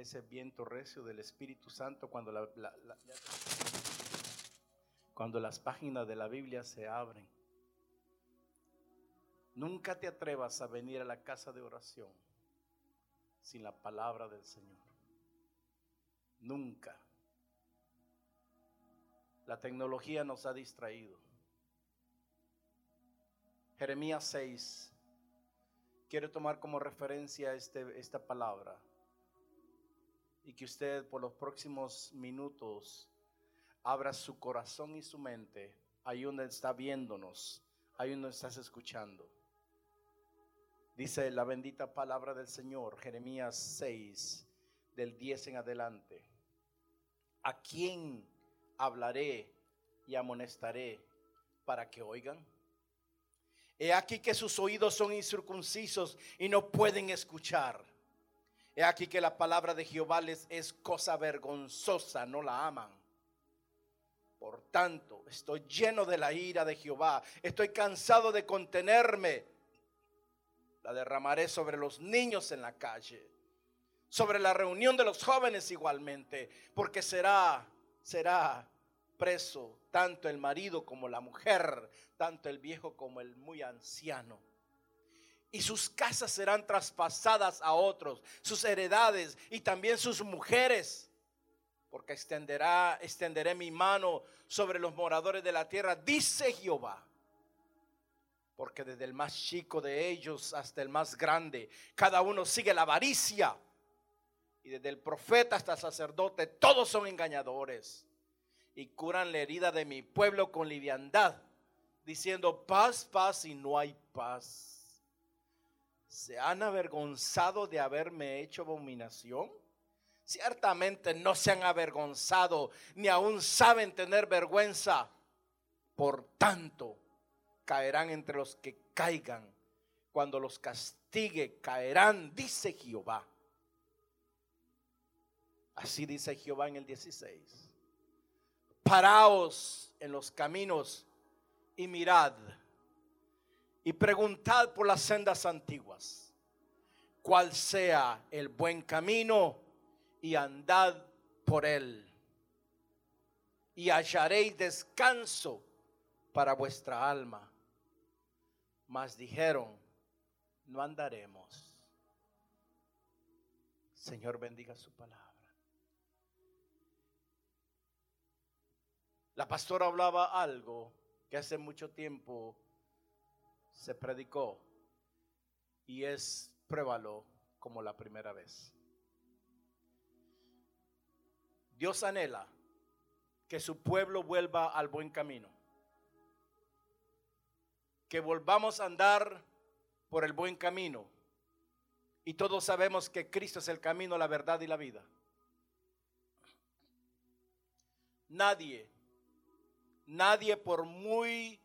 Ese, viento recio del Espíritu Santo cuando, la- cuando las páginas de la Biblia se abren. Nunca te atrevas a venir a la casa de oración sin la palabra del Señor. Nunca. La tecnología nos ha distraído. Jeremías 6. Quiero tomar como referencia este, esta palabra y que usted por los próximos minutos abra su corazón y su mente ahí donde está viéndonos, ahí donde estás escuchando. Dice la bendita palabra del Señor, Jeremías 6, del 10 en adelante. ¿A quién hablaré y amonestaré para que oigan? He aquí que sus oídos son incircuncisos y no pueden escuchar. He aquí que la palabra de Jehová les es cosa vergonzosa, no la aman. Por tanto, estoy lleno de la ira de Jehová. Estoy cansado de contenerme. La derramaré sobre los niños en la calle, sobre la reunión de los jóvenes igualmente, porque será, será preso tanto el marido como la mujer, tanto el viejo como el muy anciano y sus casas serán traspasadas a otros, sus heredades y también sus mujeres, porque extenderá, extenderé mi mano sobre los moradores de la tierra, dice Jehová. Porque desde el más chico de ellos hasta el más grande, cada uno sigue la avaricia. Y desde el profeta hasta el sacerdote, todos son engañadores. Y curan la herida de mi pueblo con liviandad, diciendo paz, paz y no hay paz se han avergonzado de haberme hecho abominación? Ciertamente no se han avergonzado, ni aún saben tener vergüenza. Por tanto, caerán entre los que caigan. Cuando los castigue, caerán, dice Jehová. Así dice Jehová en el 16. Paraos en los caminos y mirad y preguntad por las sendas antiguas, cuál sea el buen camino y andad por él. Y hallaréis descanso para vuestra alma. Mas dijeron, no andaremos. Señor bendiga su palabra. La pastora hablaba algo que hace mucho tiempo se predicó y es pruébalo como la primera vez. Dios anhela que su pueblo vuelva al buen camino. Que volvamos a andar por el buen camino. Y todos sabemos que Cristo es el camino, la verdad y la vida. Nadie, nadie por muy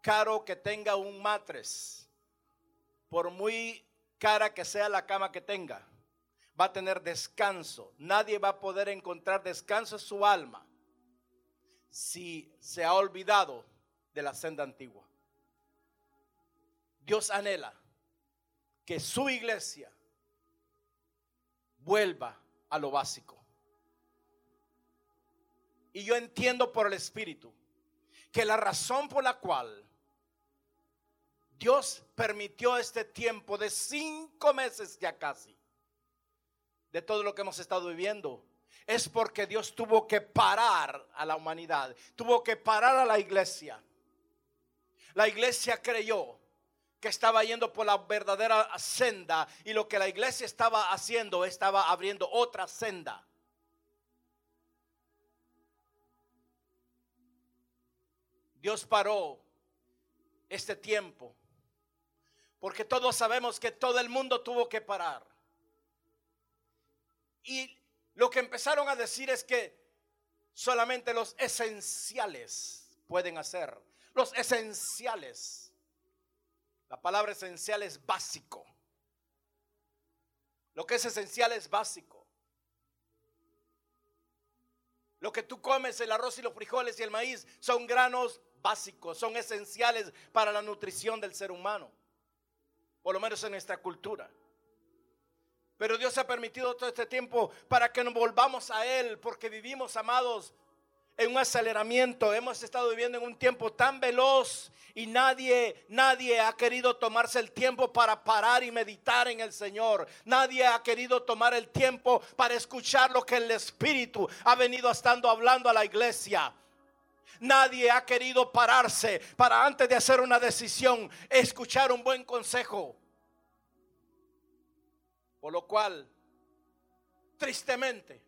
caro que tenga un matres, por muy cara que sea la cama que tenga, va a tener descanso. Nadie va a poder encontrar descanso en su alma si se ha olvidado de la senda antigua. Dios anhela que su iglesia vuelva a lo básico. Y yo entiendo por el Espíritu que la razón por la cual Dios permitió este tiempo de cinco meses ya casi, de todo lo que hemos estado viviendo, es porque Dios tuvo que parar a la humanidad, tuvo que parar a la iglesia. La iglesia creyó que estaba yendo por la verdadera senda y lo que la iglesia estaba haciendo estaba abriendo otra senda. Dios paró este tiempo, porque todos sabemos que todo el mundo tuvo que parar. Y lo que empezaron a decir es que solamente los esenciales pueden hacer. Los esenciales. La palabra esencial es básico. Lo que es esencial es básico. Lo que tú comes, el arroz y los frijoles y el maíz, son granos básicos, son esenciales para la nutrición del ser humano. Por lo menos en nuestra cultura. Pero Dios ha permitido todo este tiempo para que nos volvamos a Él, porque vivimos, amados, en un aceleramiento. Hemos estado viviendo en un tiempo tan veloz y nadie, nadie ha querido tomarse el tiempo para parar y meditar en el Señor. Nadie ha querido tomar el tiempo para escuchar lo que el Espíritu ha venido estando hablando a la iglesia. Nadie ha querido pararse para antes de hacer una decisión, escuchar un buen consejo. Por lo cual, tristemente,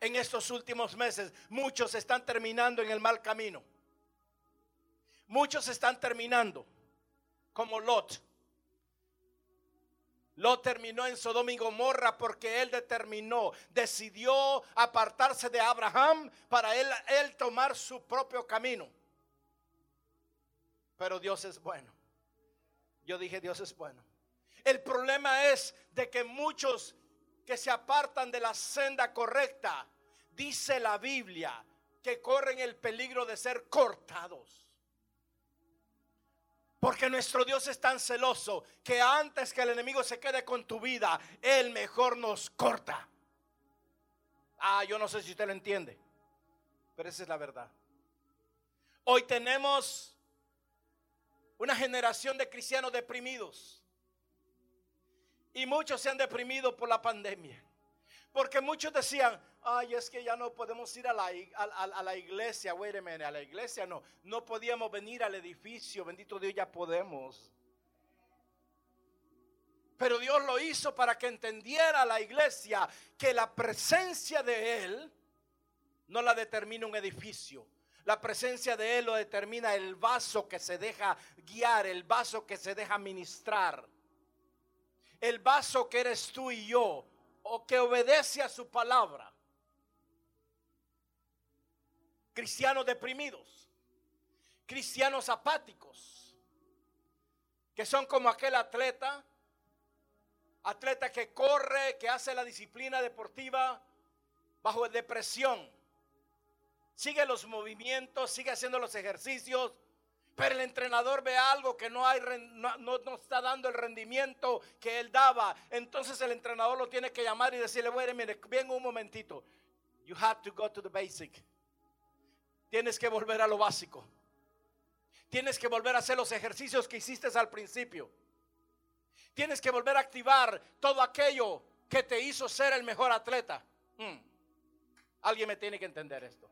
en estos últimos meses, muchos están terminando en el mal camino. Muchos están terminando como Lot. Lot terminó en Sodoma y Gomorra porque él determinó, decidió apartarse de Abraham para él, él tomar su propio camino. Pero Dios es bueno. Yo dije, Dios es bueno. El problema es de que muchos que se apartan de la senda correcta, dice la Biblia, que corren el peligro de ser cortados. Porque nuestro Dios es tan celoso que antes que el enemigo se quede con tu vida, Él mejor nos corta. Ah, yo no sé si usted lo entiende, pero esa es la verdad. Hoy tenemos una generación de cristianos deprimidos y muchos se han deprimido por la pandemia. Porque muchos decían, ay, es que ya no podemos ir a la, iglesia. Wait a minute, a la iglesia no. No podíamos venir al edificio. Bendito Dios, ya podemos. Pero Dios lo hizo para que entendiera la iglesia que la presencia de Él no la determina un edificio. La presencia de Él lo determina el vaso que se deja guiar, el vaso que se deja ministrar el vaso que eres tú y yo, o que obedece a su palabra. Cristianos deprimidos, cristianos apáticos, que son como aquel atleta, atleta que corre, que hace la disciplina deportiva bajo depresión. Sigue los movimientos, sigue haciendo los ejercicios, pero el entrenador ve algo que no, hay, no, está dando el rendimiento que él daba. Entonces el entrenador lo tiene que llamar y decirle, bueno, mire, ven un momentito. You have to go to the basic. Tienes que volver a lo básico. Tienes que volver a hacer los ejercicios que hiciste al principio. Tienes que volver a activar todo aquello que te hizo ser el mejor atleta. Hmm. Alguien me tiene que entender esto.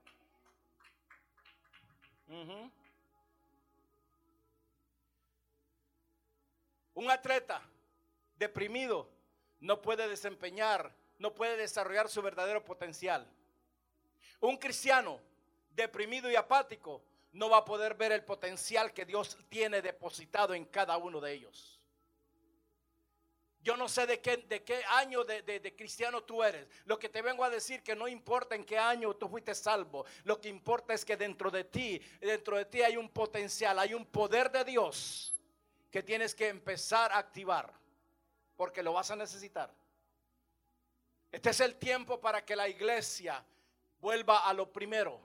Un atleta deprimido no puede desempeñar, no puede desarrollar su verdadero potencial. Un cristiano deprimido y apático no va a poder ver el potencial que Dios tiene depositado en cada uno de ellos. Yo no sé de qué, año de, de, cristiano tú eres. Lo que te vengo a decir que no importa en qué año tú fuiste salvo. Lo que importa es que dentro de ti, dentro de ti hay un potencial, hay un poder de Dios que tienes que empezar a activar, porque lo vas a necesitar. Este es el tiempo para que la iglesia vuelva a lo primero,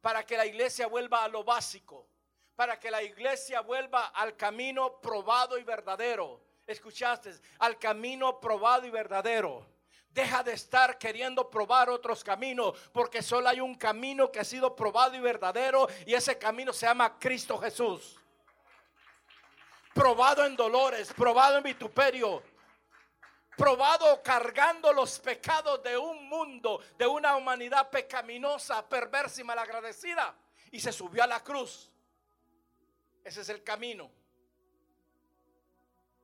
para que la iglesia vuelva a lo básico, para que la iglesia vuelva al camino probado y verdadero. ¿Escuchaste? Al camino probado y verdadero. Deja de estar queriendo probar otros caminos, porque solo hay un camino que ha sido probado y verdadero, y ese camino se llama Cristo Jesús probado en dolores, probado en vituperio, probado cargando los pecados de un mundo, de una humanidad pecaminosa, perversa y malagradecida, y se subió a la cruz. Ese es el camino.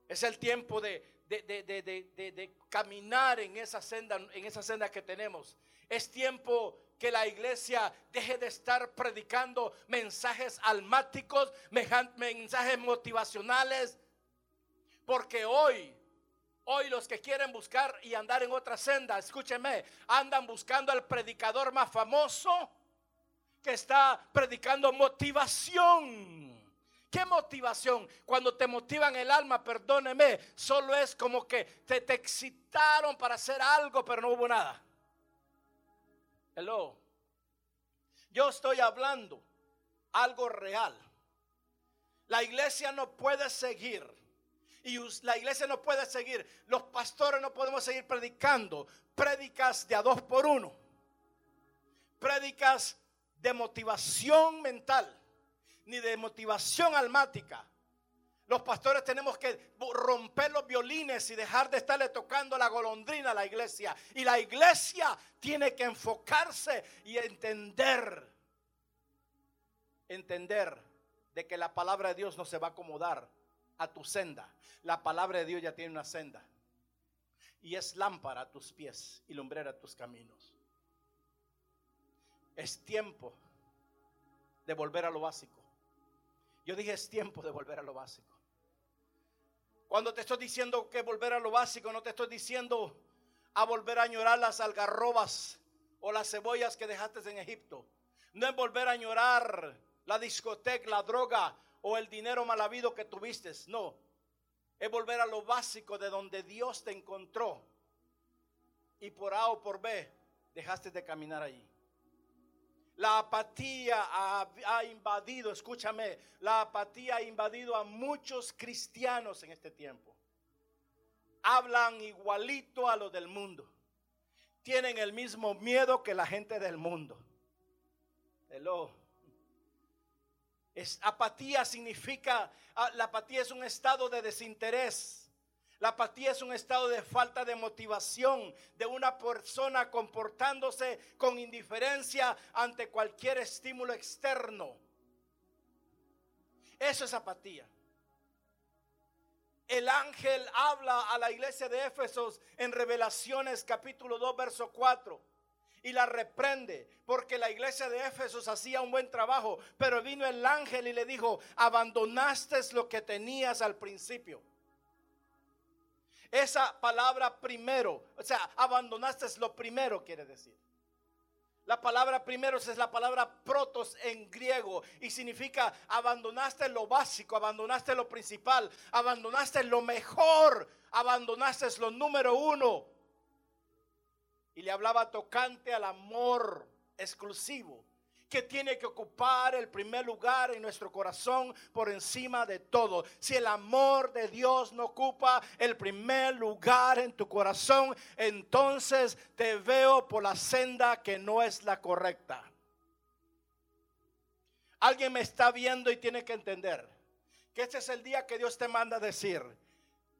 Es el tiempo de, de, de- de- caminar en esa senda, en esa senda que tenemos. Es tiempo que la iglesia deje de estar predicando mensajes almáticos, mensajes motivacionales, porque hoy, hoy los que quieren buscar y andar en otra senda, escúcheme, andan buscando al predicador más famoso que está predicando motivación. ¿Qué motivación? Cuando te motivan el alma, perdóneme, solo es como que te, te excitaron para hacer algo, pero no hubo nada. Hello. Yo estoy hablando algo real. La iglesia no puede seguir. Y la iglesia no puede seguir. Los pastores no podemos seguir predicando. Prédicas de a dos por uno. Prédicas de motivación mental. Ni de motivación almática. Los pastores tenemos que romper los violines y dejar de estarle tocando la golondrina a la iglesia. Y la iglesia tiene que enfocarse y entender, entender de que la palabra de Dios no se va a acomodar a tu senda. La palabra de Dios ya tiene una senda. Y es lámpara a tus pies y lumbrera a tus caminos. Es tiempo de volver a lo básico. Yo dije es tiempo de volver a lo básico. Cuando te estoy diciendo que volver a lo básico, no te estoy diciendo a volver a añorar las algarrobas o las cebollas que dejaste en Egipto. No es volver a añorar la discoteca, la droga o el dinero mal habido que tuviste. No. Es volver a lo básico de donde Dios te encontró. Y por A o por B dejaste de caminar allí. La apatía ha, invadido, escúchame, la apatía ha invadido a muchos cristianos en este tiempo. Hablan igualito a los del mundo. Tienen el mismo miedo que la gente del mundo. Hello. Es, apatía significa, ah, la apatía es un estado de desinterés. La apatía es un estado de falta de motivación de una persona comportándose con indiferencia ante cualquier estímulo externo. Eso es apatía. El ángel habla a la iglesia de Éfesos en Revelaciones capítulo 2, verso 4 y la reprende porque la iglesia de Éfesos hacía un buen trabajo, pero vino el ángel y le dijo, abandonaste lo que tenías al principio. Esa palabra primero, o sea, abandonaste lo primero quiere decir. La palabra primero es la palabra protos en griego y significa abandonaste lo básico, abandonaste lo principal, abandonaste lo mejor, abandonaste lo número uno. Y le hablaba tocante al amor exclusivo que tiene que ocupar el primer lugar en nuestro corazón por encima de todo. Si el amor de Dios no ocupa el primer lugar en tu corazón, entonces te veo por la senda que no es la correcta. Alguien me está viendo y tiene que entender que este es el día que Dios te manda a decir.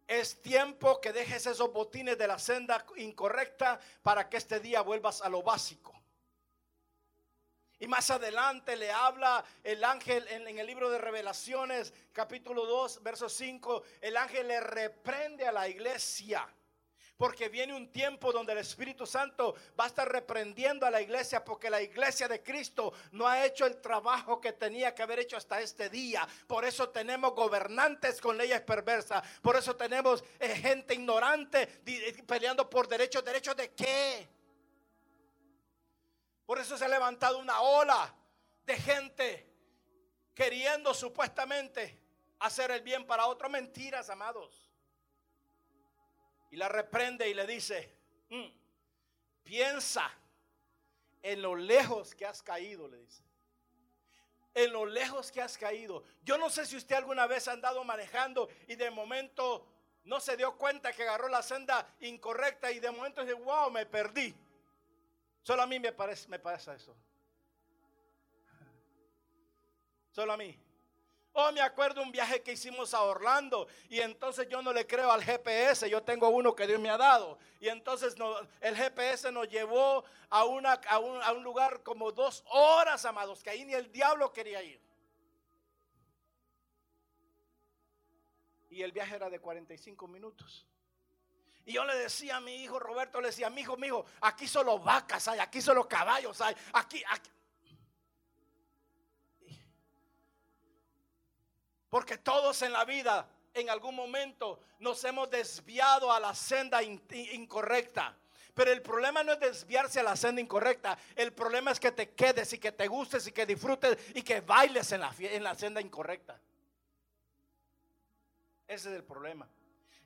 Es tiempo que dejes esos botines de la senda incorrecta para que este día vuelvas a lo básico. Y más adelante le habla el ángel en, el libro de revelaciones, capítulo 2, verso 5. El ángel le reprende a la iglesia. Porque viene un tiempo donde el Espíritu Santo va a estar reprendiendo a la iglesia porque la iglesia de Cristo no ha hecho el trabajo que tenía que haber hecho hasta este día. Por eso tenemos gobernantes con leyes perversas. Por eso tenemos eh, gente ignorante peleando por derechos. ¿Derechos de qué? Por eso se ha levantado una ola de gente queriendo supuestamente hacer el bien para otros. Mentiras, amados. Y la reprende y le dice, mm, piensa en lo lejos que has caído, le dice. En lo lejos que has caído. Yo no sé si usted alguna vez ha andado manejando y de momento no se dio cuenta que agarró la senda incorrecta y de momento dice, wow, me perdí. Solo a mí me parece, me pasa eso. Solo a mí. Oh, me acuerdo un viaje que hicimos a Orlando y entonces yo no le creo al GPS, yo tengo uno que Dios me ha dado. Y entonces el GPS nos llevó a, un, a un lugar como dos horas, amados, que ahí ni el diablo quería ir. Y el viaje era de 45 minutos. Y yo le decía a mi hijo Roberto, le decía, mi hijo, mi hijo, aquí solo vacas hay, aquí solo caballos hay, aquí, aquí. Porque todos en la vida, en algún momento, nos hemos desviado a la senda incorrecta. Pero el problema no es desviarse a la senda incorrecta. El problema es que te quedes y que te gustes y que disfrutes y que bailes en la, en la senda incorrecta. Ese es el problema.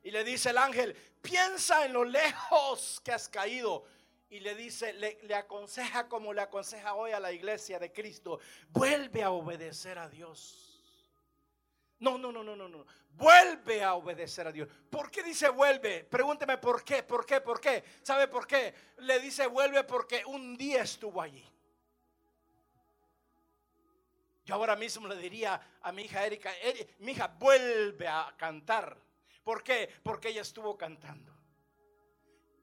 Y le dice el ángel, piensa en lo lejos que has caído. Y le dice, le, aconseja como le aconseja hoy a la iglesia de Cristo, vuelve a obedecer a Dios. No, no, no, no, no, no. Vuelve a obedecer a Dios. ¿Por qué dice vuelve? Pregúnteme por qué, por qué, por qué. ¿Sabe por qué? Le dice vuelve porque un día estuvo allí. Yo ahora mismo le diría a mi hija Erika, mi hija vuelve a cantar. ¿Por qué? Porque ella estuvo cantando.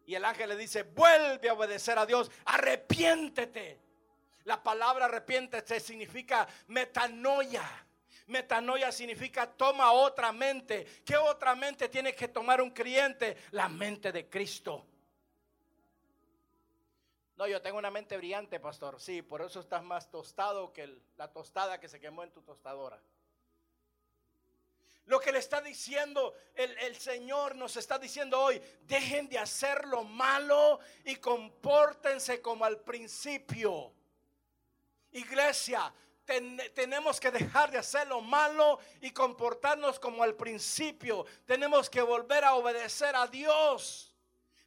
Y el ángel le dice, vuelve a obedecer a Dios, arrepiéntete. La palabra arrepiéntete significa metanoia Metanoia significa toma otra mente. ¿Qué otra mente tiene que tomar un creyente? La mente de Cristo. No, yo tengo una mente brillante, pastor. Sí, por eso estás más tostado que la tostada que se quemó en tu tostadora. Lo que le está diciendo el, el, Señor, nos está diciendo hoy, dejen de hacer lo malo y compórtense como al principio. Iglesia, tenemos que dejar de hacer lo malo y comportarnos como al principio. Tenemos que volver a obedecer a Dios.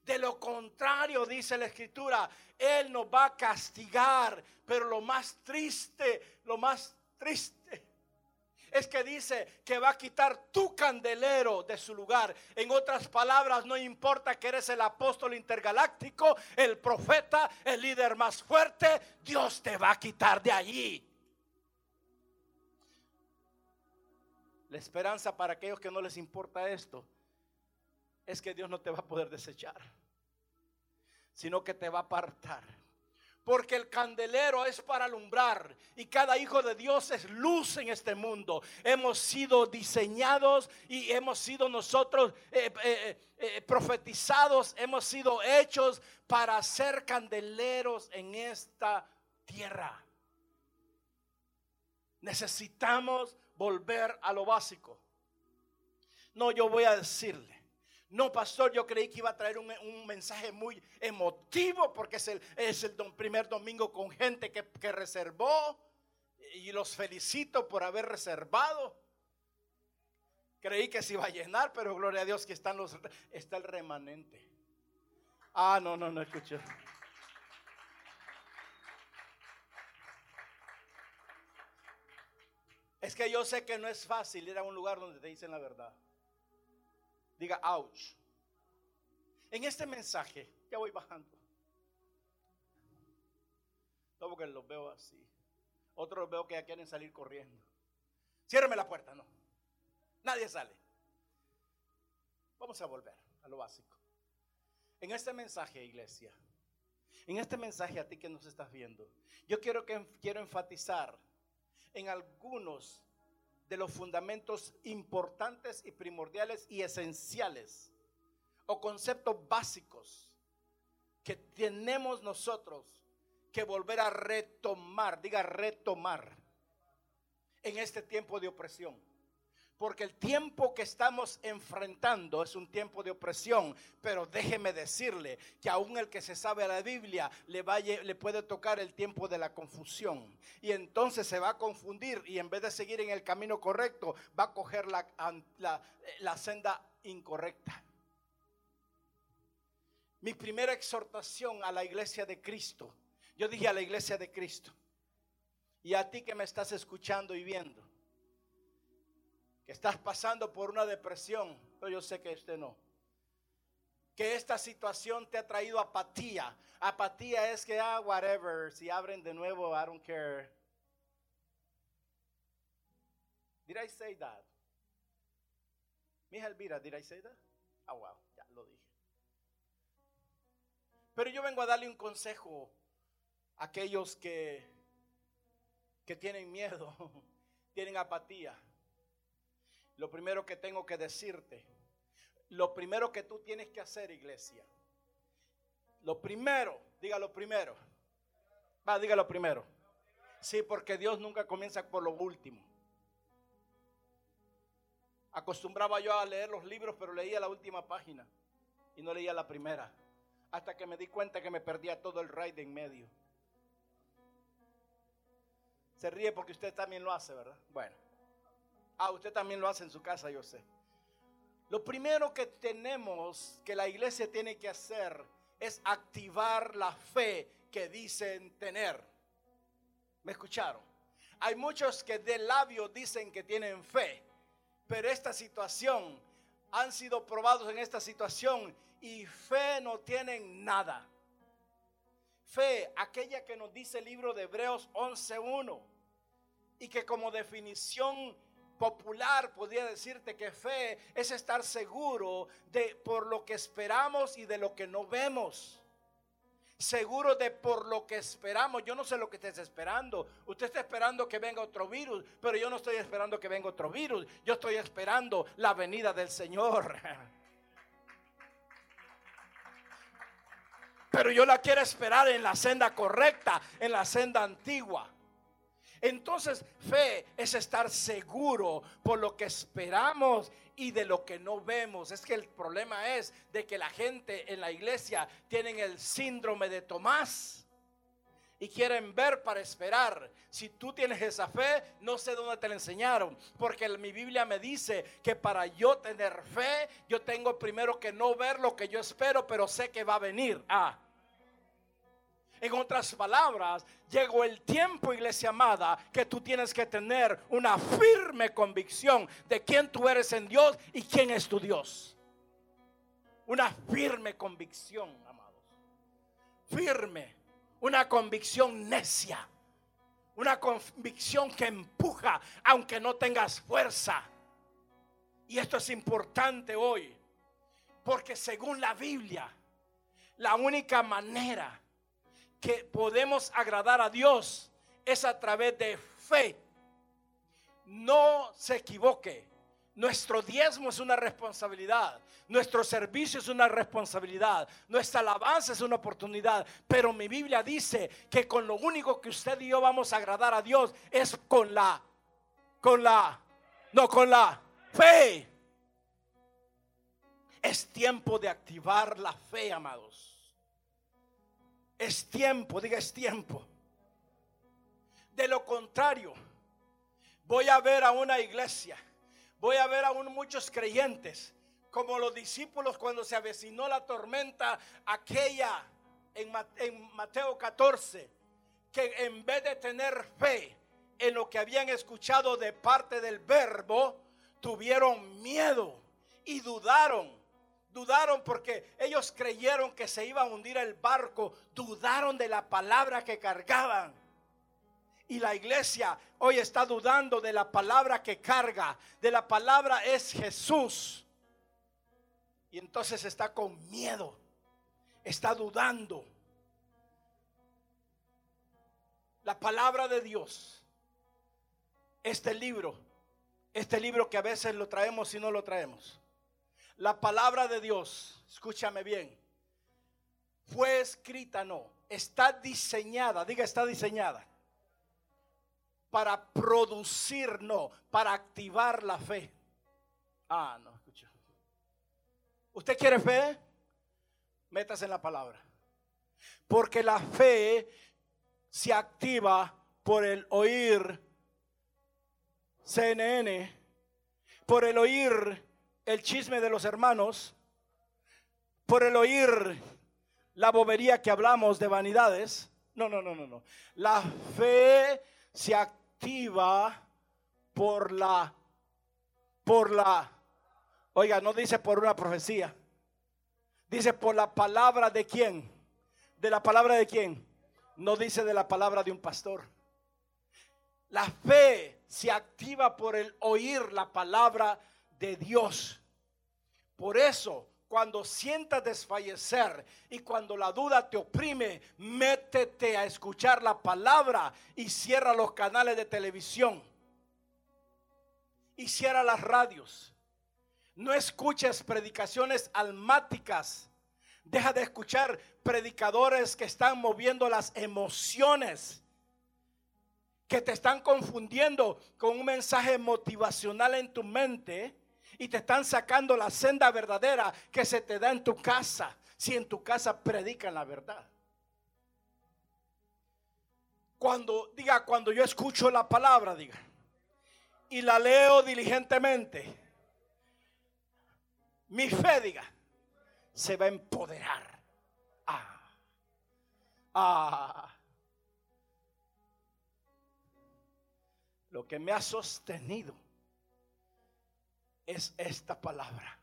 De lo contrario, dice la escritura, Él nos va a castigar. Pero lo más triste, lo más triste es que dice que va a quitar tu candelero de su lugar. En otras palabras, no importa que eres el apóstol intergaláctico, el profeta, el líder más fuerte, Dios te va a quitar de allí. La esperanza para aquellos que no les importa esto es que Dios no te va a poder desechar, sino que te va a apartar. Porque el candelero es para alumbrar y cada hijo de Dios es luz en este mundo. Hemos sido diseñados y hemos sido nosotros eh, eh, eh, profetizados, hemos sido hechos para ser candeleros en esta tierra. Necesitamos volver a lo básico. No, yo voy a decirle. No, pastor, yo creí que iba a traer un, mensaje muy emotivo porque es el, es el primer domingo con gente que, que reservó y los felicito por haber reservado. Creí que se iba a llenar, pero gloria a Dios que están los, está el remanente. Ah, no, no, no escuché. Es que yo sé que no es fácil ir a un lugar donde te dicen la verdad. Diga, ouch. En este mensaje, ya voy bajando. No porque los veo así. Otros veo que ya quieren salir corriendo. Ciérreme la puerta, no. Nadie sale. Vamos a volver a lo básico. En este mensaje, iglesia, en este mensaje a ti que nos estás viendo, yo quiero que quiero enfatizar en algunos de los fundamentos importantes y primordiales y esenciales o conceptos básicos que tenemos nosotros que volver a retomar, diga retomar, en este tiempo de opresión. Porque el tiempo que estamos enfrentando es un tiempo de opresión. Pero déjeme decirle que aún el que se sabe la Biblia le, puede tocar el tiempo de la confusión. Y entonces se va a confundir y en vez de seguir en el camino correcto, va a coger la, la senda incorrecta. Mi primera exhortación a la iglesia de Cristo. Yo dije a la iglesia de Cristo. Y a ti que me estás escuchando y viendo que estás pasando por una depresión, pero yo sé que este no. Que esta situación te ha traído apatía. Apatía es que, ah, whatever, si abren de nuevo, I don't care. Did I say that? Mija Elvira, did I say that? Ah, wow, ya lo dije. Pero yo vengo a darle un consejo a aquellos que, que tienen miedo, tienen apatía lo primero que tengo que decirte, lo primero que tú tienes que hacer, iglesia, lo primero, diga lo primero. Va, diga lo primero. Sí, porque Dios nunca comienza por lo último. Acostumbraba yo a leer los libros, pero leía la última página y no leía la primera. Hasta que me di cuenta que me perdía todo el raid en medio. Se ríe porque usted también lo hace, ¿verdad? Bueno. Ah, usted también lo hace en su casa, yo sé. Lo primero que tenemos, que la iglesia tiene que hacer, es activar la fe que dicen tener. ¿Me escucharon? Hay muchos que de labio dicen que tienen fe, pero esta situación, han sido probados en esta situación y fe no tienen nada. Fe, aquella que nos dice el libro de Hebreos 11.1 y que como definición popular podría decirte que fe es estar seguro de por lo que esperamos y de lo que no vemos. Seguro de por lo que esperamos. Yo no sé lo que estés esperando. Usted está esperando que venga otro virus, pero yo no estoy esperando que venga otro virus. Yo estoy esperando la venida del Señor. Pero yo la quiero esperar en la senda correcta, en la senda antigua. Entonces, fe es estar seguro por lo que esperamos y de lo que no vemos. Es que el problema es de que la gente en la iglesia tienen el síndrome de Tomás y quieren ver para esperar. Si tú tienes esa fe, no sé dónde te la enseñaron, porque mi Biblia me dice que para yo tener fe, yo tengo primero que no ver lo que yo espero, pero sé que va a venir. Ah. En otras palabras, llegó el tiempo, iglesia amada, que tú tienes que tener una firme convicción de quién tú eres en Dios y quién es tu Dios. Una firme convicción, amados. Firme. Una convicción necia. Una convicción que empuja aunque no tengas fuerza. Y esto es importante hoy. Porque según la Biblia, la única manera que podemos agradar a Dios es a través de fe. No se equivoque. Nuestro diezmo es una responsabilidad. Nuestro servicio es una responsabilidad. Nuestra alabanza es una oportunidad. Pero mi Biblia dice que con lo único que usted y yo vamos a agradar a Dios es con la, con la, no con la fe. Es tiempo de activar la fe, amados. Es tiempo, diga es tiempo. De lo contrario, voy a ver a una iglesia, voy a ver a muchos creyentes, como los discípulos cuando se avecinó la tormenta aquella en, Mateo 14, que en vez de tener fe en lo que habían escuchado de parte del verbo, tuvieron miedo y dudaron Dudaron porque ellos creyeron que se iba a hundir el barco. Dudaron de la palabra que cargaban. Y la iglesia hoy está dudando de la palabra que carga. De la palabra es Jesús. Y entonces está con miedo. Está dudando. La palabra de Dios. Este libro. Este libro que a veces lo traemos y no lo traemos la palabra de Dios, escúchame bien, fue escrita, no, está diseñada, diga está diseñada, para producir, no, para activar la fe. Ah, no, escucha. ¿Usted quiere fe? Métase en la palabra. Porque la fe se activa por el oír CNN, por el oír el chisme de los hermanos, por el oír la bobería que hablamos de vanidades. No, no, no, no, no. La fe se activa por la, por la, oiga, no dice por una profecía. Dice por la palabra de quién. ¿De la palabra de quién? No dice de la palabra de un pastor. La fe se activa por el oír la palabra de Dios. Por eso, cuando sientas desfallecer y cuando la duda te oprime, métete a escuchar la palabra y cierra los canales de televisión. Y cierra las radios. No escuches predicaciones almáticas. Deja de escuchar predicadores que están moviendo las emociones, que te están confundiendo con un mensaje motivacional en tu mente y te están sacando la senda verdadera que se te da en tu casa, si en tu casa predican la verdad. Cuando diga, cuando yo escucho la palabra, diga, y la leo diligentemente, mi fe, diga, se va a empoderar. Ah, ah. Lo que me ha sostenido es esta palabra.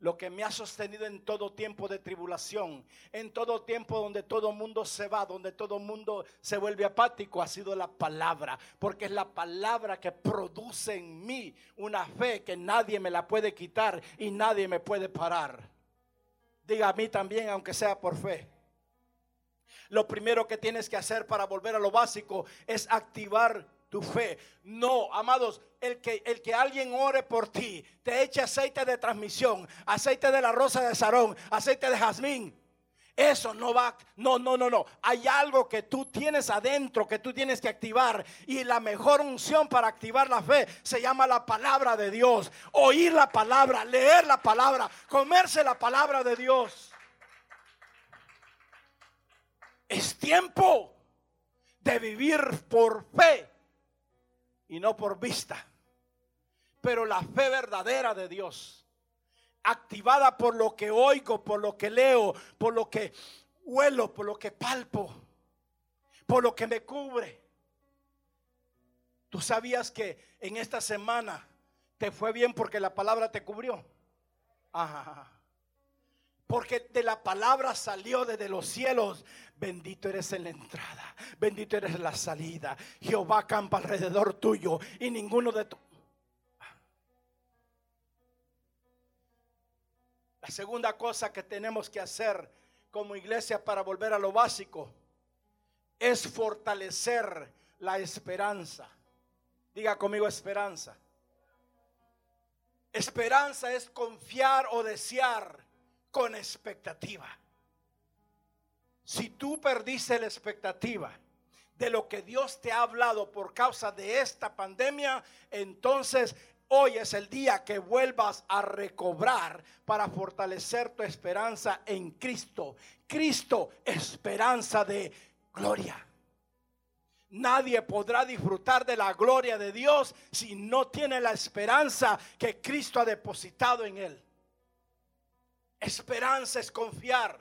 Lo que me ha sostenido en todo tiempo de tribulación, en todo tiempo donde todo mundo se va, donde todo mundo se vuelve apático, ha sido la palabra. Porque es la palabra que produce en mí una fe que nadie me la puede quitar y nadie me puede parar. Diga a mí también, aunque sea por fe. Lo primero que tienes que hacer para volver a lo básico es activar tu fe. No, amados, el que, el que alguien ore por ti, te eche aceite de transmisión, aceite de la rosa de Sarón, aceite de jazmín. Eso no va, no, no, no, no. Hay algo que tú tienes adentro que tú tienes que activar. Y la mejor unción para activar la fe se llama la palabra de Dios. Oír la palabra, leer la palabra, comerse la palabra de Dios. Es tiempo de vivir por fe y no por vista. Pero la fe verdadera de Dios, activada por lo que oigo, por lo que leo, por lo que huelo, por lo que palpo, por lo que me cubre. Tú sabías que en esta semana te fue bien porque la palabra te cubrió. Ajá. Porque de la palabra salió desde los cielos. Bendito eres en la entrada. Bendito eres en la salida. Jehová campa alrededor tuyo y ninguno de tu... La segunda cosa que tenemos que hacer como iglesia para volver a lo básico es fortalecer la esperanza. Diga conmigo esperanza. Esperanza es confiar o desear con expectativa. Si tú perdiste la expectativa de lo que Dios te ha hablado por causa de esta pandemia, entonces hoy es el día que vuelvas a recobrar para fortalecer tu esperanza en Cristo. Cristo, esperanza de gloria. Nadie podrá disfrutar de la gloria de Dios si no tiene la esperanza que Cristo ha depositado en él. Esperanza es confiar.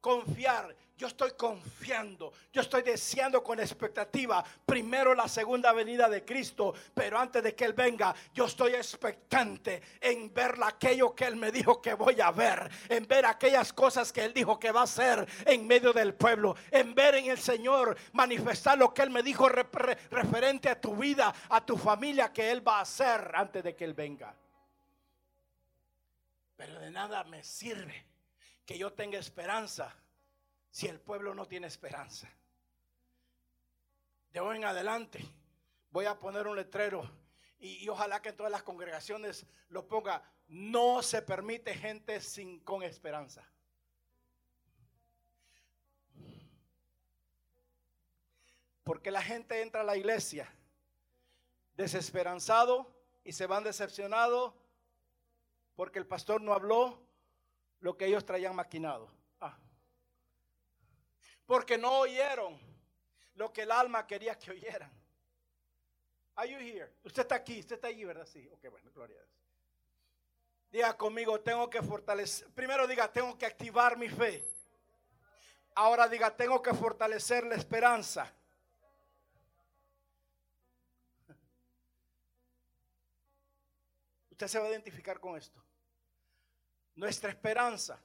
Confiar. Yo estoy confiando. Yo estoy deseando con expectativa. Primero la segunda venida de Cristo. Pero antes de que Él venga, yo estoy expectante en ver aquello que Él me dijo que voy a ver. En ver aquellas cosas que Él dijo que va a hacer en medio del pueblo. En ver en el Señor manifestar lo que Él me dijo referente a tu vida, a tu familia que Él va a hacer antes de que Él venga. Pero de nada me sirve que yo tenga esperanza si el pueblo no tiene esperanza. De hoy en adelante voy a poner un letrero y, ojalá que en todas las congregaciones lo ponga. No se permite gente sin con esperanza. Porque la gente entra a la iglesia desesperanzado y se van decepcionados porque el pastor no habló lo que ellos traían maquinado. Ah. Porque no oyeron lo que el alma quería que oyeran. Are you here? Usted está aquí, usted está allí, ¿verdad? Sí. Ok, bueno, gloria a Dios. Diga conmigo, tengo que fortalecer. Primero diga, tengo que activar mi fe. Ahora diga, tengo que fortalecer la esperanza. Usted se va a identificar con esto. Nuestra esperanza,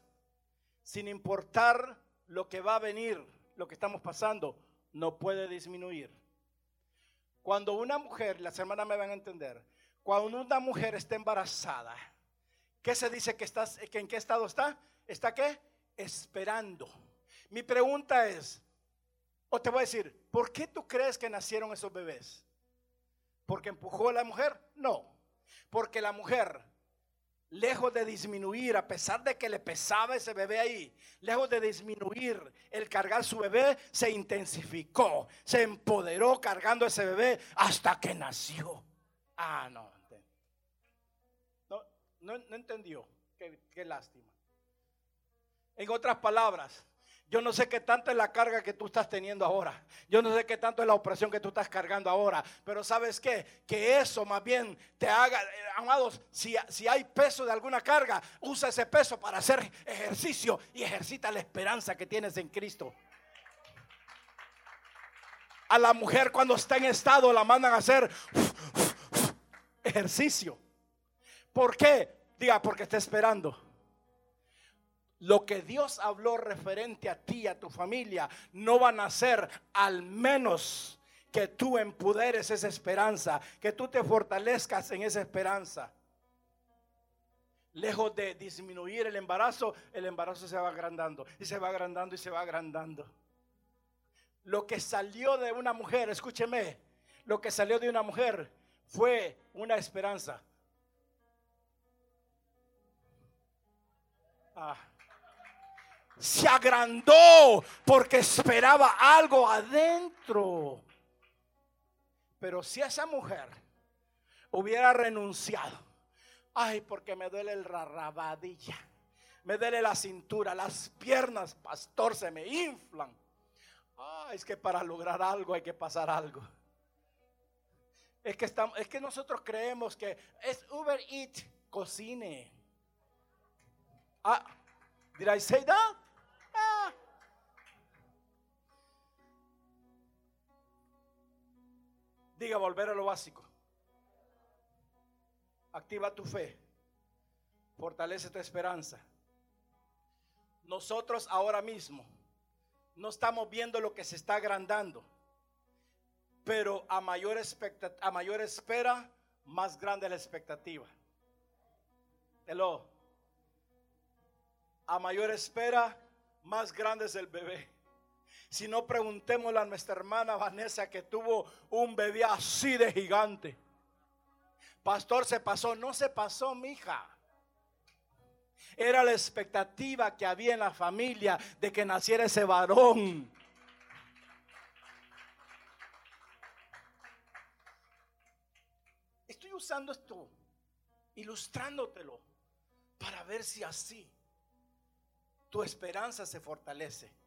sin importar lo que va a venir, lo que estamos pasando, no puede disminuir. Cuando una mujer, las hermanas me van a entender, cuando una mujer está embarazada, ¿qué se dice que, estás, que en qué estado está? ¿Está qué? Esperando. Mi pregunta es, o te voy a decir, ¿por qué tú crees que nacieron esos bebés? ¿Porque empujó a la mujer? No. Porque la mujer, lejos de disminuir, a pesar de que le pesaba ese bebé ahí, lejos de disminuir el cargar su bebé, se intensificó, se empoderó cargando ese bebé hasta que nació. Ah, no. No, no, entendió. qué lástima. En otras palabras, yo no sé qué tanto es la carga que tú estás teniendo ahora. Yo no sé qué tanto es la opresión que tú estás cargando ahora. Pero sabes qué? Que eso más bien te haga, eh, amados, si, si hay peso de alguna carga, usa ese peso para hacer ejercicio y ejercita la esperanza que tienes en Cristo. A la mujer cuando está en estado la mandan a hacer ejercicio. ¿Por qué? Diga, porque está esperando lo que Dios habló referente a ti, a tu familia, no van a ser al menos que tú empuderes esa esperanza, que tú te fortalezcas en esa esperanza. Lejos de disminuir el embarazo, el embarazo se va agrandando y se va agrandando y se va agrandando. Lo que salió de una mujer, escúcheme, lo que salió de una mujer fue una esperanza. Ah se agrandó porque esperaba algo adentro. Pero si esa mujer hubiera renunciado, ay, porque me duele el rarrabadilla, me duele la cintura, las piernas, pastor, se me inflan. Ay, es que para lograr algo hay que pasar algo. Es que, estamos, es que nosotros creemos que es Uber Eat, cocine. Ah, did I say that? Diga, volver a lo básico. Activa tu fe. Fortalece tu esperanza. Nosotros ahora mismo no estamos viendo lo que se está agrandando. Pero a mayor, a mayor espera, más grande la expectativa. Hello. A mayor espera, más grande es el bebé. Si no, preguntémosle a nuestra hermana Vanessa que tuvo un bebé así de gigante. Pastor, se pasó. No se pasó, mija. Era la expectativa que había en la familia de que naciera ese varón. Estoy usando esto, ilustrándotelo, para ver si así tu esperanza se fortalece.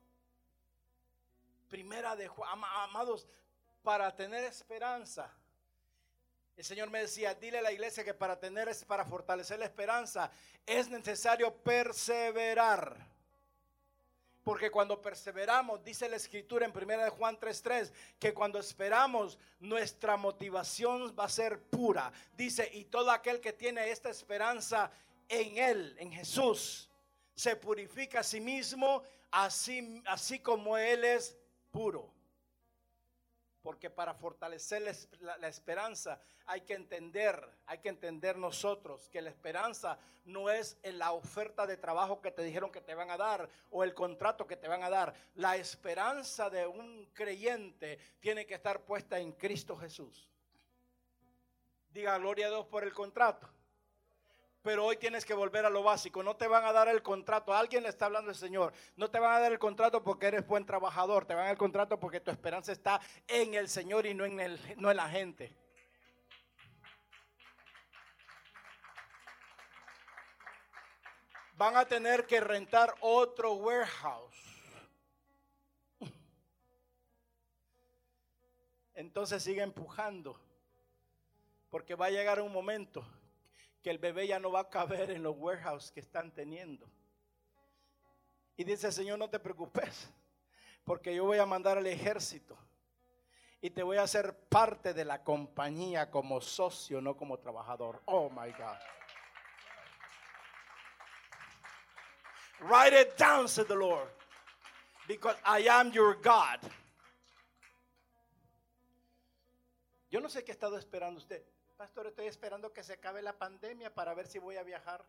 Primera de Juan, amados, para tener esperanza. El Señor me decía, dile a la iglesia que para tener, para fortalecer la esperanza, es necesario perseverar. Porque cuando perseveramos, dice la escritura en primera de Juan 3:3, que cuando esperamos, nuestra motivación va a ser pura. Dice, y todo aquel que tiene esta esperanza en Él, en Jesús, se purifica a sí mismo, así, así como Él es puro. Porque para fortalecer la, esperanza hay que entender, hay que entender nosotros que la esperanza no es en la oferta de trabajo que te dijeron que te van a dar o el contrato que te van a dar. La esperanza de un creyente tiene que estar puesta en Cristo Jesús. Diga gloria a Dios por el contrato. Pero hoy tienes que volver a lo básico. No te van a dar el contrato. Alguien le está hablando el Señor. No te van a dar el contrato porque eres buen trabajador. Te van a dar el contrato porque tu esperanza está en el Señor y no en, el, no en la gente. Van a tener que rentar otro warehouse. Entonces sigue empujando. Porque va a llegar un momento que el bebé ya no va a caber en los warehouses que están teniendo. Y dice, Señor, no te preocupes, porque yo voy a mandar al ejército y te voy a hacer parte de la compañía como socio, no como trabajador. Oh my God. Write it down, said the Lord, because I am your God. Yo no sé qué ha estado esperando usted. Pastor, estoy esperando que se acabe la pandemia para ver si voy a viajar.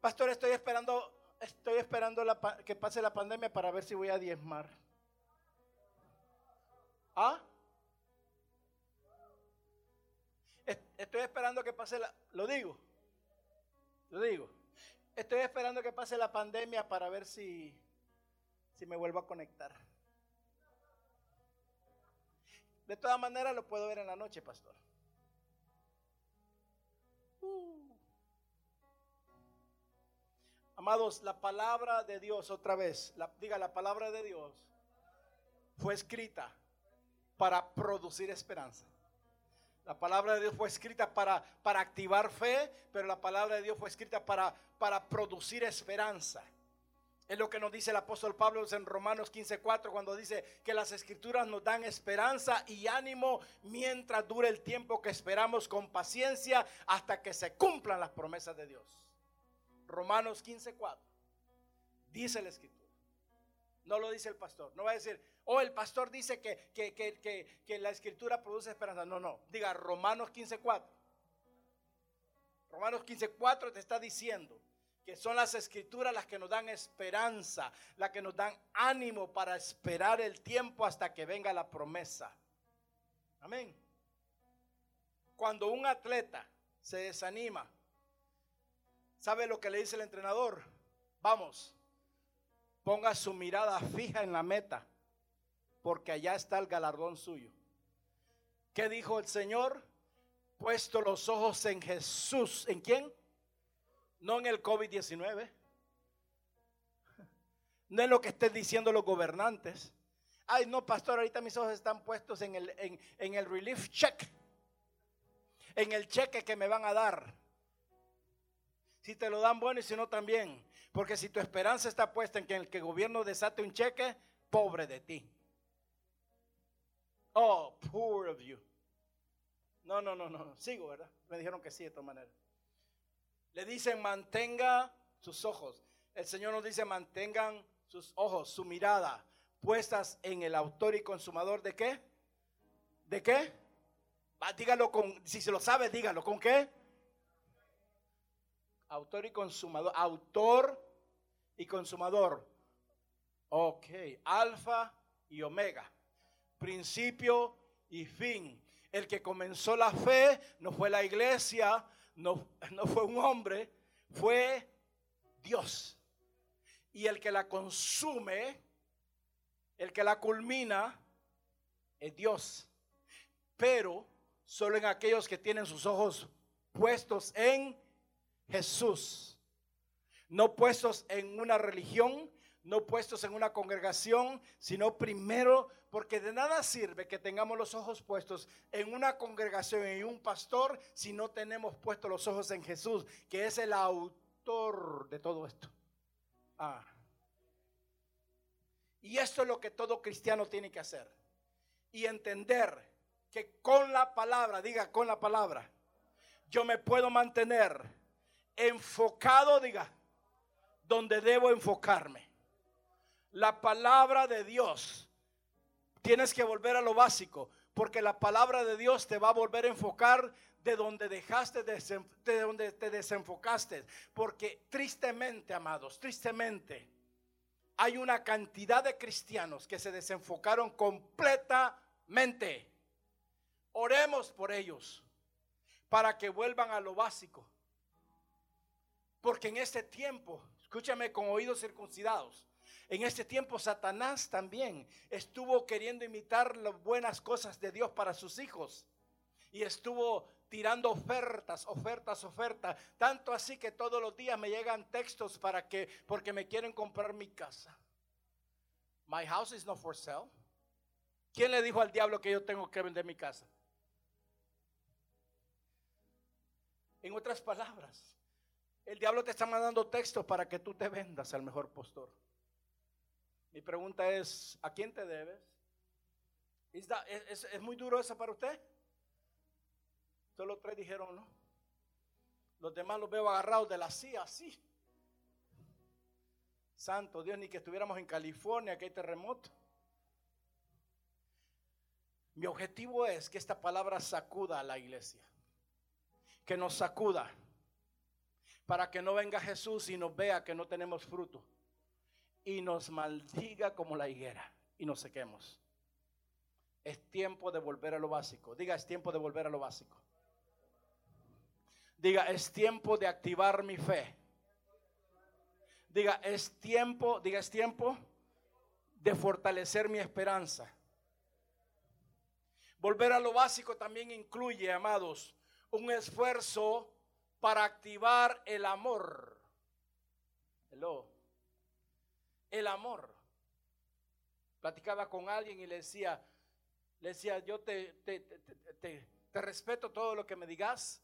Pastor, estoy esperando, estoy esperando que pase la pandemia para ver si voy a diezmar. ¿Ah? Estoy esperando que pase la... Lo digo. Lo digo. Estoy esperando que pase la pandemia para ver si, si me vuelvo a conectar. De todas maneras lo puedo ver en la noche, pastor. Uh. Amados, la palabra de Dios, otra vez, diga la palabra de Dios, fue escrita para producir esperanza. La palabra de Dios fue escrita para, para activar fe, pero la palabra de Dios fue escrita para, para producir esperanza. Es lo que nos dice el apóstol Pablo en Romanos 15:4 cuando dice que las escrituras nos dan esperanza y ánimo mientras dure el tiempo que esperamos con paciencia hasta que se cumplan las promesas de Dios. Romanos 15:4. Dice la escritura. No lo dice el pastor. No va a decir, oh, el pastor dice que, que, la escritura produce esperanza. No, no. Diga Romanos 15:4. Romanos 15:4 te está diciendo son las escrituras las que nos dan esperanza, las que nos dan ánimo para esperar el tiempo hasta que venga la promesa. Amén. Cuando un atleta se desanima, ¿Sabe lo que le dice el entrenador? Vamos, ponga su mirada fija en la meta, porque allá está el galardón suyo. ¿Qué dijo el Señor? Puesto los ojos en Jesús. ¿En quién? No en el COVID-19. No es lo que estén diciendo los gobernantes. Ay, no, pastor, ahorita mis ojos están puestos en el, en, en el relief check. En el cheque que me van a dar. Si te lo dan bueno y si no también. Porque si tu esperanza está puesta en que el que gobierno desate un cheque, pobre de ti. Oh, poor of you. No, no, no, no. Sigo, ¿verdad? Me dijeron que sí de todas maneras. Le dicen mantenga sus ojos. El Señor nos dice mantengan sus ojos, su mirada puestas en el autor y consumador de qué? ¿De qué? dígalo con, si se lo sabe, dígalo, ¿con qué? Autor y consumador. Autor y consumador. Ok. Alfa y omega. Principio y fin. El que comenzó la fe no fue la iglesia, no, no fue un hombre, fue Dios. Y el que la consume, el que la culmina, es Dios. Pero solo en aquellos que tienen sus ojos puestos en Jesús. No puestos en una religión, no puestos en una congregación, sino primero, porque de nada sirve que tengamos los ojos puestos en una congregación y un pastor si no tenemos puestos los ojos en Jesús, que es el autor de todo esto. Ah. Y esto es lo que todo cristiano tiene que hacer. Y entender que con la palabra, diga con la palabra, yo me puedo mantener enfocado, diga, donde debo enfocarme. La palabra de Dios. Tienes que volver a lo básico, porque la palabra de Dios te va a volver a enfocar de donde dejaste, de donde te desenfocaste. Porque tristemente, amados, tristemente, hay una cantidad de cristianos que se desenfocaron completamente. Oremos por ellos para que vuelvan a lo básico. Porque en este tiempo, escúchame con oídos circuncidados, en este tiempo Satanás también estuvo queriendo imitar las buenas cosas de Dios para sus hijos. Y estuvo tirando ofertas, ofertas, ofertas. Tanto así que todos los días me llegan textos para que, porque me quieren comprar mi casa. My house is not for sale. ¿Quién le dijo al diablo que yo tengo que vender mi casa? En otras palabras, el diablo te está mandando textos para que tú te vendas al mejor postor. Mi pregunta es, ¿a quién te debes? ¿Es, muy duro eso para usted? Solo tres dijeron no. Los demás los veo agarrados de la silla, así. Santo Dios, ni que estuviéramos en California, que hay terremoto. Mi objetivo es que esta palabra sacuda a la iglesia. Que nos sacuda para que no venga Jesús y nos vea que no tenemos fruto y nos maldiga como la higuera y nos sequemos. Es tiempo de volver a lo básico. Diga, es tiempo de volver a lo básico. Diga, es tiempo de activar mi fe. Diga, es tiempo, diga, es tiempo de fortalecer mi esperanza. Volver a lo básico también incluye, amados, un esfuerzo para activar el amor. Hello. El amor. Platicaba con alguien y le decía, le decía, yo te, te, te, respeto todo lo que me digas,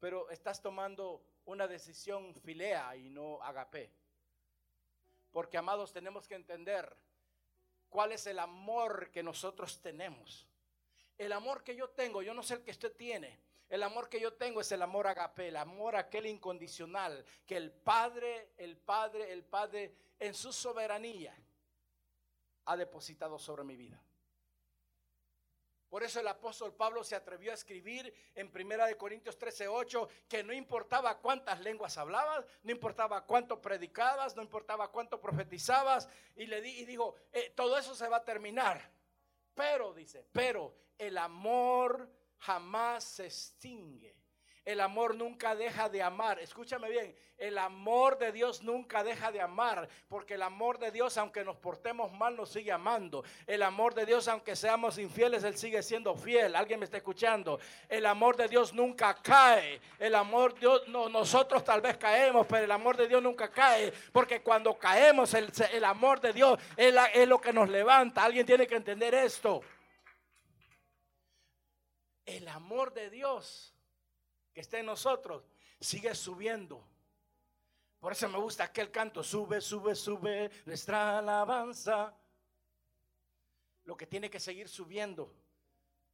pero estás tomando una decisión filea y no agape. Porque amados, tenemos que entender cuál es el amor que nosotros tenemos. El amor que yo tengo, yo no sé el que usted tiene. El amor que yo tengo es el amor agape, el amor aquel incondicional que el Padre, el Padre, el Padre en su soberanía ha depositado sobre mi vida. Por eso el apóstol Pablo se atrevió a escribir en Primera de Corintios 13:8 que no importaba cuántas lenguas hablabas, no importaba cuánto predicabas, no importaba cuánto profetizabas y le di, y dijo, eh, todo eso se va a terminar. Pero dice, pero el amor jamás se extingue. El amor nunca deja de amar. Escúchame bien, el amor de Dios nunca deja de amar, porque el amor de Dios, aunque nos portemos mal, nos sigue amando. El amor de Dios, aunque seamos infieles, Él sigue siendo fiel. ¿Alguien me está escuchando? El amor de Dios nunca cae. El amor de Dios, no, nosotros tal vez caemos, pero el amor de Dios nunca cae, porque cuando caemos, el, el amor de Dios es, es lo que nos levanta. Alguien tiene que entender esto. El amor de Dios que está en nosotros sigue subiendo. Por eso me gusta aquel canto, sube, sube, sube nuestra alabanza. Lo que tiene que seguir subiendo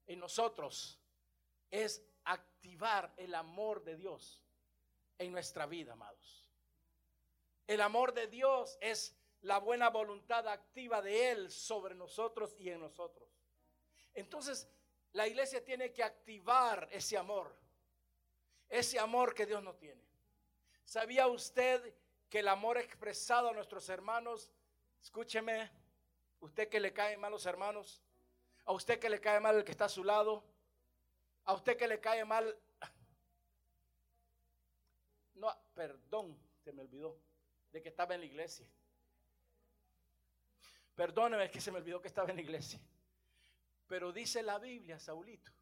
en nosotros es activar el amor de Dios en nuestra vida, amados. El amor de Dios es la buena voluntad activa de Él sobre nosotros y en nosotros. Entonces, la iglesia tiene que activar ese amor ese amor que Dios no tiene. ¿Sabía usted que el amor expresado a nuestros hermanos, escúcheme, usted que le cae mal los hermanos, a usted que le cae mal el que está a su lado, a usted que le cae mal, no, perdón, se me olvidó de que estaba en la iglesia. Perdóneme que se me olvidó que estaba en la iglesia. Pero dice la Biblia, Saulito,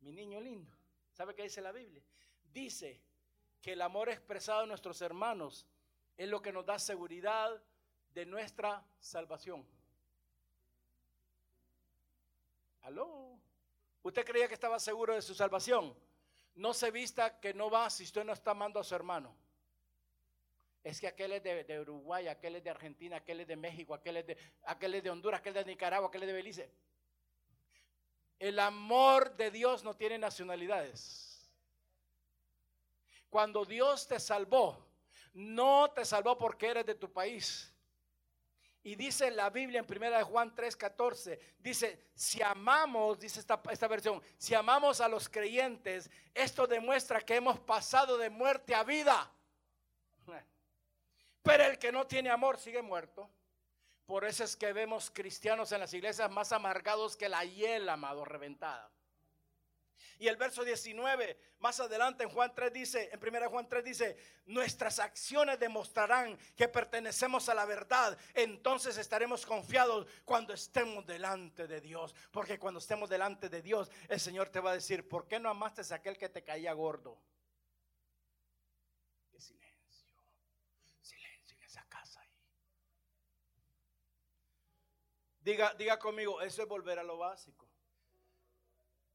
mi niño lindo, ¿Sabe qué dice la Biblia? Dice que el amor expresado en nuestros hermanos es lo que nos da seguridad de nuestra salvación. ¿Aló? ¿Usted creía que estaba seguro de su salvación? No se vista que no va si usted no está amando a su hermano. Es que aquel es de, Uruguay, aquel es de Argentina, aquel es de México, aquel es de, aquel es de Honduras, aquel es de Nicaragua, aquel es de Belice. El amor de Dios no tiene nacionalidades. Cuando Dios te salvó, no te salvó porque eres de tu país. Y dice la Biblia en 1 Juan 3:14, dice, si amamos, dice esta, esta versión, si amamos a los creyentes, esto demuestra que hemos pasado de muerte a vida. Pero el que no tiene amor sigue muerto. Por eso es que vemos cristianos en las iglesias más amargados que la hiel, amado, reventada. Y el verso 19, más adelante en Juan 3 dice, en 1 Juan 3 dice, nuestras acciones demostrarán que pertenecemos a la verdad. Entonces estaremos confiados cuando estemos delante de Dios. Porque cuando estemos delante de Dios, el Señor te va a decir, ¿por qué no amaste a aquel que te caía gordo? Diga, diga conmigo, eso es volver a lo básico.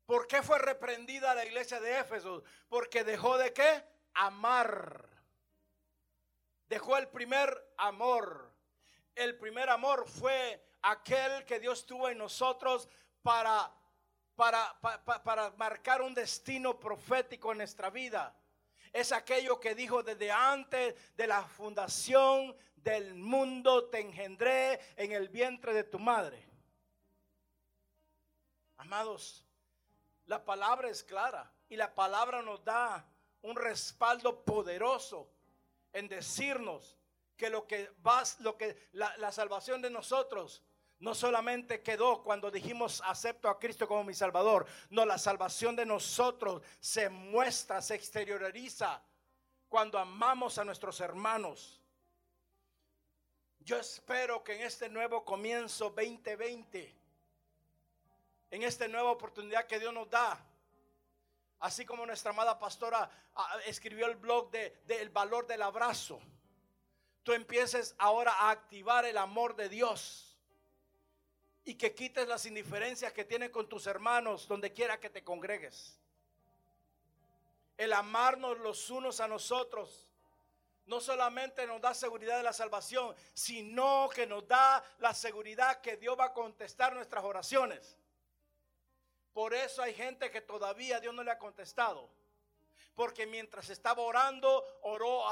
¿Por qué fue reprendida la iglesia de Éfeso? Porque dejó de qué? Amar. Dejó el primer amor. El primer amor fue aquel que Dios tuvo en nosotros para, para, para, para marcar un destino profético en nuestra vida. Es aquello que dijo desde antes de la fundación del mundo te engendré en el vientre de tu madre. Amados, la palabra es clara y la palabra nos da un respaldo poderoso en decirnos que lo que vas, lo que la, la salvación de nosotros no solamente quedó cuando dijimos acepto a Cristo como mi Salvador, no, la salvación de nosotros se muestra, se exterioriza cuando amamos a nuestros hermanos. Yo espero que en este nuevo comienzo 2020, en esta nueva oportunidad que Dios nos da, así como nuestra amada pastora ah, escribió el blog de, El valor del abrazo, tú empieces ahora a activar el amor de Dios y que quites las indiferencias que tienes con tus hermanos donde quiera que te congregues. El amarnos los unos a nosotros no solamente nos da seguridad de la salvación, sino que nos da la seguridad que Dios va a contestar nuestras oraciones. Por eso hay gente que todavía Dios no le ha contestado. Porque mientras estaba orando, oró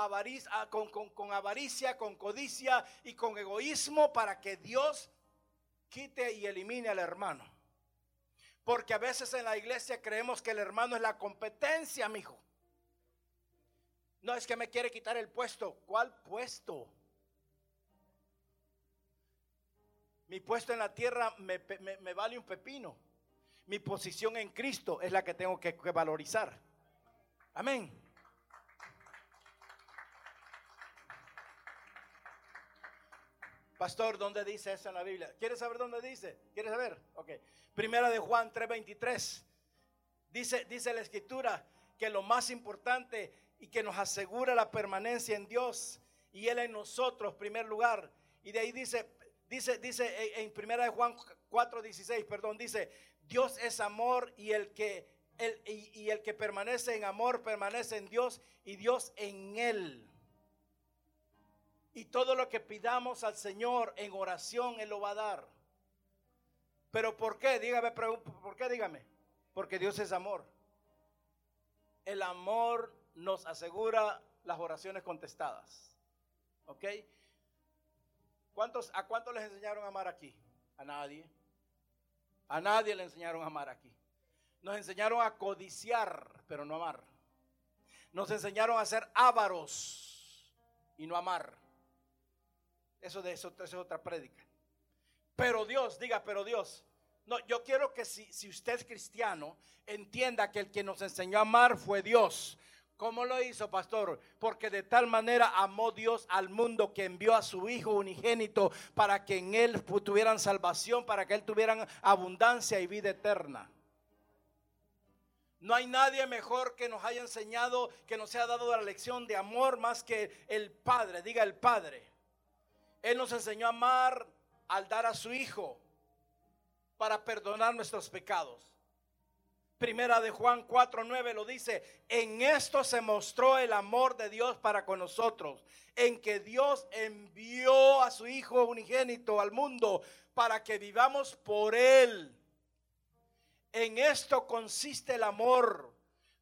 con, con avaricia, con codicia y con egoísmo para que Dios quite y elimine al hermano. Porque a veces en la iglesia creemos que el hermano es la competencia, mi hijo. No es que me quiere quitar el puesto. ¿Cuál puesto? Mi puesto en la tierra me, vale un pepino. Mi posición en Cristo es la que tengo que valorizar. Amén. Pastor, ¿dónde dice eso en la Biblia? ¿Quieres saber dónde dice? ¿Quieres saber? Ok. Primera de Juan 3:23. Dice, dice la escritura que lo más importante y que nos asegura la permanencia en Dios y Él en nosotros, primer lugar. Y de ahí dice, dice, dice en Primera de Juan 4:16, perdón, dice, Dios es amor y el que el, y el que permanece en amor permanece en Dios y Dios en él. Y todo lo que pidamos al Señor en oración, Él lo va a dar. Pero ¿por qué? Dígame, ¿por qué? Dígame. Porque Dios es amor. El amor nos asegura las oraciones contestadas. ¿Ok? ¿Cuántos, ¿A cuántos les enseñaron a amar aquí? A nadie. A nadie le enseñaron a amar aquí. Nos enseñaron a codiciar, pero no amar. Nos enseñaron a ser ávaros y no amar. Eso de eso, es otra prédica. Pero Dios, diga, pero Dios. No, yo quiero que si, si usted es cristiano, entienda que el que nos enseñó a amar fue Dios. ¿Cómo lo hizo, pastor? Porque de tal manera amó Dios al mundo que envió a su Hijo unigénito para que en Él tuvieran salvación, para que Él tuvieran abundancia y vida eterna. No hay nadie mejor que nos haya enseñado, que nos haya dado la lección de amor más que el Padre. Diga el Padre. Él nos enseñó a amar al dar a su Hijo para perdonar nuestros pecados. Primera de Juan 4:9 lo dice, en esto se mostró el amor de Dios para con nosotros, en que Dios envió a su Hijo unigénito al mundo para que vivamos por Él. En esto consiste el amor,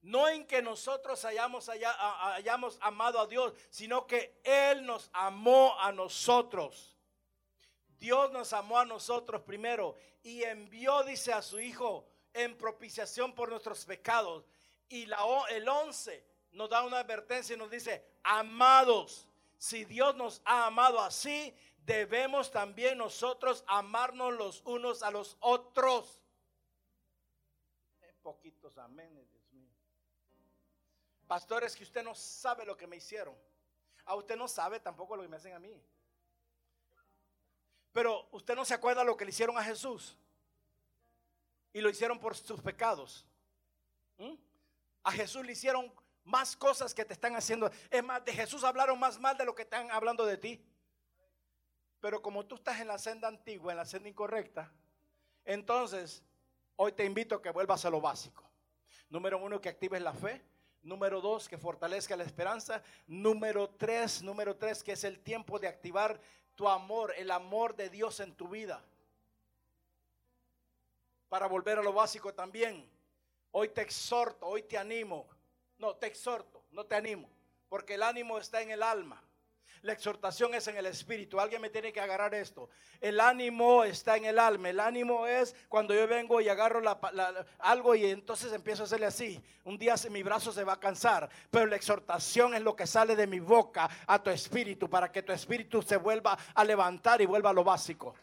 no en que nosotros hayamos, amado a Dios, sino que Él nos amó a nosotros. Dios nos amó a nosotros primero y envió, dice, a su Hijo en propiciación por nuestros pecados. Y la, el 11 nos da una advertencia y nos dice, amados, si Dios nos ha amado así, debemos también nosotros amarnos los unos a los otros. Poquitos amenes. Pastores, que usted no sabe lo que me hicieron. A usted no sabe tampoco lo que me hacen a mí. Pero usted no se acuerda lo que le hicieron a Jesús. Y lo hicieron por sus pecados. ¿Mm? A Jesús le hicieron más cosas que te están haciendo. Es más, de Jesús hablaron más mal de lo que están hablando de ti. Pero como tú estás en la senda antigua, en la senda incorrecta, entonces hoy te invito a que vuelvas a lo básico. Número uno, que actives la fe. Número dos, que fortalezca la esperanza. Número tres, número tres, que es el tiempo de activar tu amor, el amor de Dios en tu vida. Para volver a lo básico también. Hoy te exhorto, hoy te animo. No, te exhorto, no te animo. Porque el ánimo está en el alma. La exhortación es en el espíritu. Alguien me tiene que agarrar esto. El ánimo está en el alma. El ánimo es cuando yo vengo y agarro algo y entonces empiezo a hacerle así. Un día mi brazo se va a cansar. Pero la exhortación es lo que sale de mi boca a tu espíritu para que tu espíritu se vuelva a levantar y vuelva a lo básico.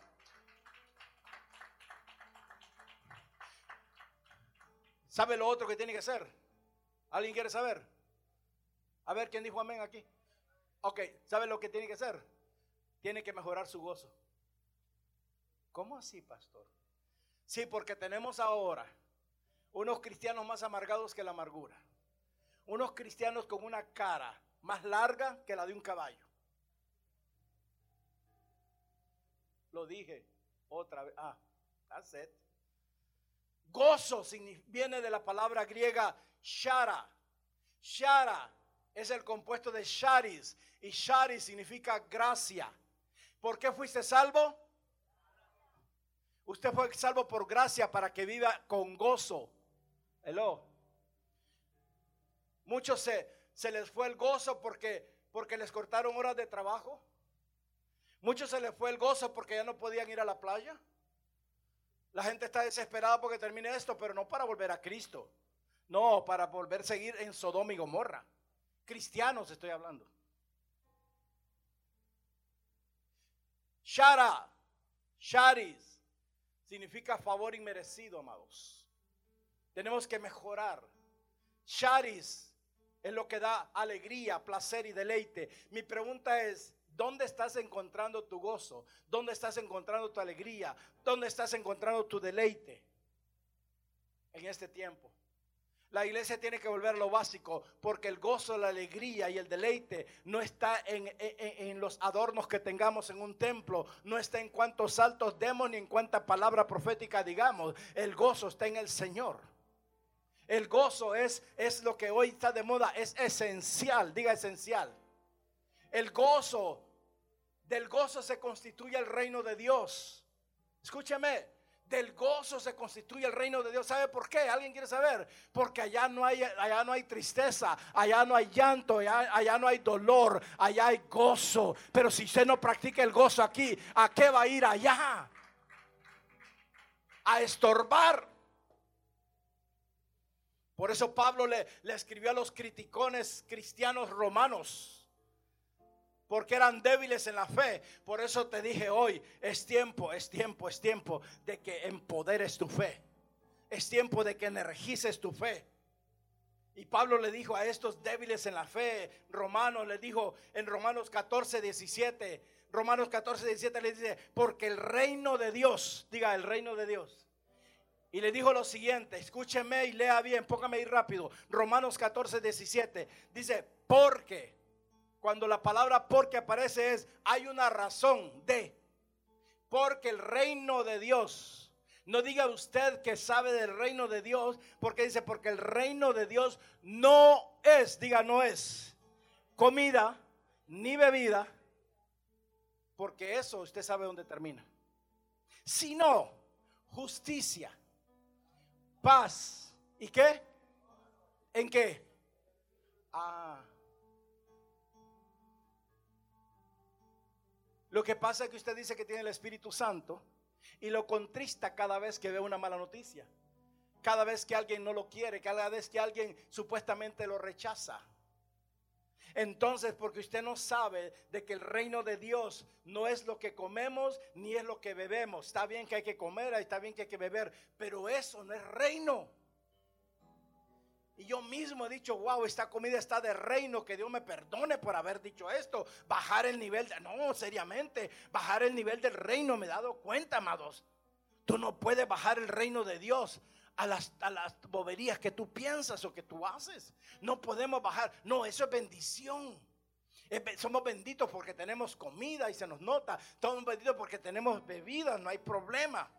¿Sabe lo otro que tiene que ser? ¿Alguien quiere saber? A ver, ¿quién dijo amén aquí? Ok, ¿sabe lo que tiene que hacer? Tiene que mejorar su gozo. ¿Cómo así, pastor? Sí, porque tenemos ahora unos cristianos más amargados que la amargura. Unos cristianos con una cara más larga que la de un caballo. Lo dije otra vez. Ah, that's it. Gozo viene de la palabra griega shara. Shara es el compuesto de sharis y sharis significa gracia. ¿Por qué fuiste salvo? Usted fue salvo por gracia para que viva con gozo. Hello. Muchos se, se les fue el gozo porque, porque les cortaron horas de trabajo. Muchos se les fue el gozo porque ya no podían ir a la playa. La gente está desesperada porque termine esto, pero no para volver a Cristo. No, para volver a seguir en Sodoma y Gomorra. Cristianos estoy hablando. Shara, Sharis, significa favor inmerecido, amados. Tenemos que mejorar. Sharis es lo que da alegría, placer y deleite. Mi pregunta es, ¿Dónde estás encontrando tu gozo? ¿Dónde estás encontrando tu alegría? ¿Dónde estás encontrando tu deleite en este tiempo? La iglesia tiene que volver a lo básico porque el gozo, la alegría y el deleite no está en, los adornos que tengamos en un templo, no está en cuántos saltos demos ni en cuánta palabra profética digamos. El gozo está en el Señor. El gozo es, es lo que hoy está de moda, es esencial, diga esencial. El gozo, del gozo se constituye el reino de Dios. Escúchame, del gozo se constituye el reino de Dios. ¿Sabe por qué? ¿Alguien quiere saber? Porque allá no hay, allá no hay tristeza, allá no hay llanto, allá, no hay dolor, allá hay gozo. Pero si usted no practica el gozo aquí, ¿a qué va a ir allá? A estorbar. Por eso Pablo le, le escribió a los criticones cristianos romanos porque eran débiles en la fe. Por eso te dije hoy, es tiempo, es tiempo, es tiempo de que empoderes tu fe. Es tiempo de que energices tu fe. Y Pablo le dijo a estos débiles en la fe, Romanos le dijo en Romanos 14, 17, Romanos 14, 17 le dice, porque el reino de Dios, diga el reino de Dios. Y le dijo lo siguiente, escúcheme y lea bien, póngame ahí rápido. Romanos 14, 17 dice, porque cuando la palabra porque aparece es, hay una razón de, porque el reino de Dios, no diga usted que sabe del reino de Dios, porque dice, porque el reino de Dios no es, diga no es, comida ni bebida, porque eso usted sabe dónde termina, sino justicia, paz, ¿y qué? ¿En qué? Ah, Lo que pasa es que usted dice que tiene el Espíritu Santo y lo contrista cada vez que ve una mala noticia. Cada vez que alguien no lo quiere, cada vez que alguien supuestamente lo rechaza. Entonces, porque usted no sabe de que el reino de Dios no es lo que comemos ni es lo que bebemos. Está bien que hay que comer, está bien que hay que beber, pero eso no es reino. Y yo mismo he dicho, wow, esta comida está de reino, que Dios me perdone por haber dicho esto. Bajar el nivel, de, no, seriamente, bajar el nivel del reino, me he dado cuenta, amados. Tú no puedes bajar el reino de Dios a las, a las boberías que tú piensas o que tú haces. No podemos bajar, no, eso es bendición. Somos benditos porque tenemos comida y se nos nota. Somos benditos porque tenemos bebida, no hay problema.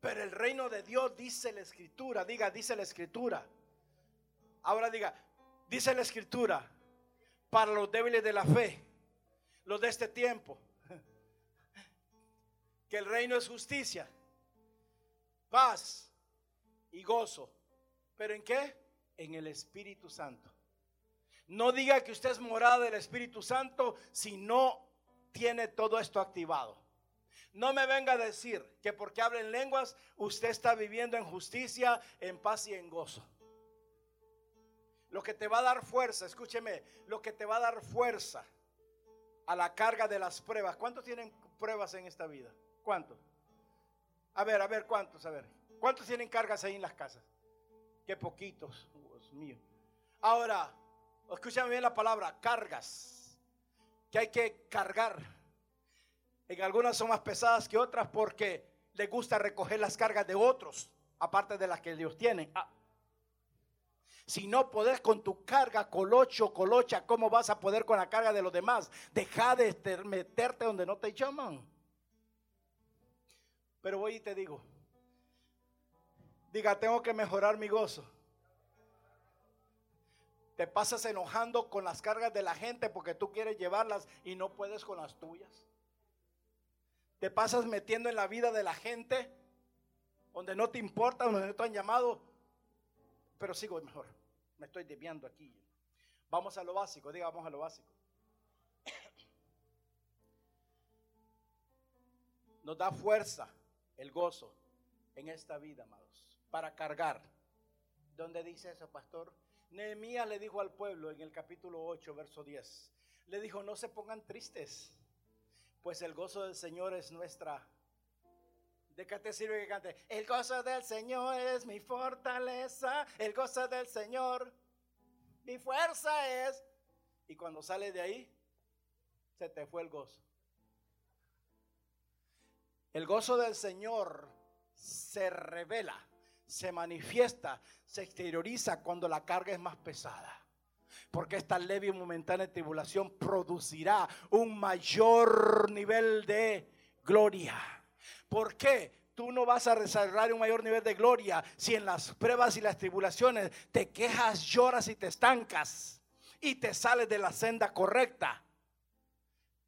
Pero el reino de Dios dice la escritura, diga, dice la escritura. Ahora diga, dice la escritura, para los débiles de la fe, los de este tiempo, que el reino es justicia, paz y gozo. ¿Pero en qué? En el Espíritu Santo. No diga que usted es morada del Espíritu Santo si no tiene todo esto activado. No me venga a decir que porque hablen lenguas usted está viviendo en justicia, en paz y en gozo. Lo que te va a dar fuerza, escúcheme, lo que te va a dar fuerza a la carga de las pruebas. ¿Cuántos tienen pruebas en esta vida? ¿Cuántos? A ver, a ver, ¿cuántos? A ver. ¿Cuántos tienen cargas ahí en las casas? Qué poquitos, Dios mío. Ahora, escúchame bien la palabra, cargas, que hay que cargar. En algunas son más pesadas que otras porque les gusta recoger las cargas de otros, aparte de las que Dios tiene. Ah. Si no podés con tu carga, colocho, colocha, ¿cómo vas a poder con la carga de los demás? Deja de meterte donde no te llaman. Pero voy y te digo, Diga, tengo que mejorar mi gozo. Te pasas enojando con las cargas de la gente porque tú quieres llevarlas y no puedes con las tuyas. Te pasas metiendo en la vida de la gente donde no te importa, donde no te han llamado. Pero sigo mejor. Me estoy desviando aquí. Vamos a lo básico, diga, vamos a lo básico. Nos da fuerza el gozo en esta vida, amado para cargar. ¿Dónde dice eso, pastor? Nehemías le dijo al pueblo en el capítulo 8, verso 10. Le dijo, no se pongan tristes, pues el gozo del Señor es nuestra. ¿De qué te sirve que cante? El gozo del Señor es mi fortaleza, el gozo del Señor, mi fuerza es. Y cuando sale de ahí, se te fue el gozo. El gozo del Señor se revela se manifiesta, se exterioriza cuando la carga es más pesada. Porque esta leve y momentánea tribulación producirá un mayor nivel de gloria. ¿Por qué? Tú no vas a desarrollar un mayor nivel de gloria si en las pruebas y las tribulaciones te quejas, lloras y te estancas y te sales de la senda correcta.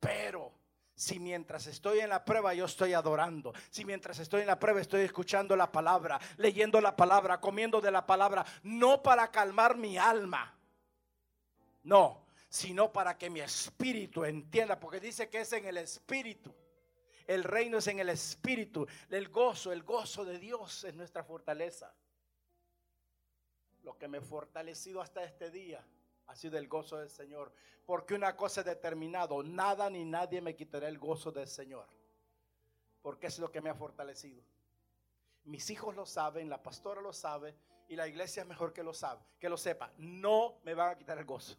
Pero si mientras estoy en la prueba yo estoy adorando, si mientras estoy en la prueba estoy escuchando la palabra, leyendo la palabra, comiendo de la palabra, no para calmar mi alma, no, sino para que mi espíritu entienda, porque dice que es en el espíritu. El reino es en el espíritu, el gozo, el gozo de Dios es nuestra fortaleza. Lo que me ha fortalecido hasta este día ha sido el gozo del Señor. Porque una cosa es determinado, nada ni nadie me quitará el gozo del Señor. Porque es lo que me ha fortalecido. Mis hijos lo saben, la pastora lo sabe y la iglesia es mejor que lo sabe, que lo sepa. No me van a quitar el gozo.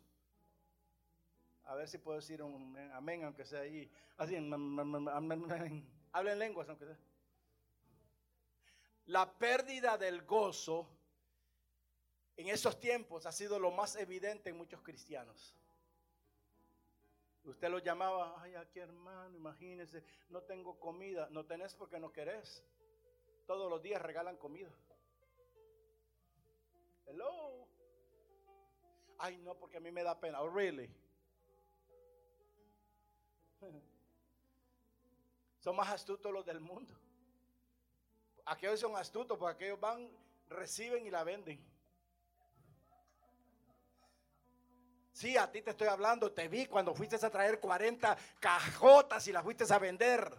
A ver si puedo decir un amén, aunque sea ahí. Así, hablen lenguas, aunque sea. La pérdida del gozo en esos tiempos ha sido lo más evidente en muchos cristianos. Usted lo llamaba, ay, aquí hermano, imagínese, no tengo comida. No tenés porque no querés. Todos los días regalan comida. Hello. Ay, no, porque a mí me da pena. Oh, really? Son más astutos los del mundo. Aquellos son astutos porque aquellos van, reciben y la venden. Sí, a ti te estoy hablando, te vi cuando fuiste a traer 40 cajotas y las fuiste a vender.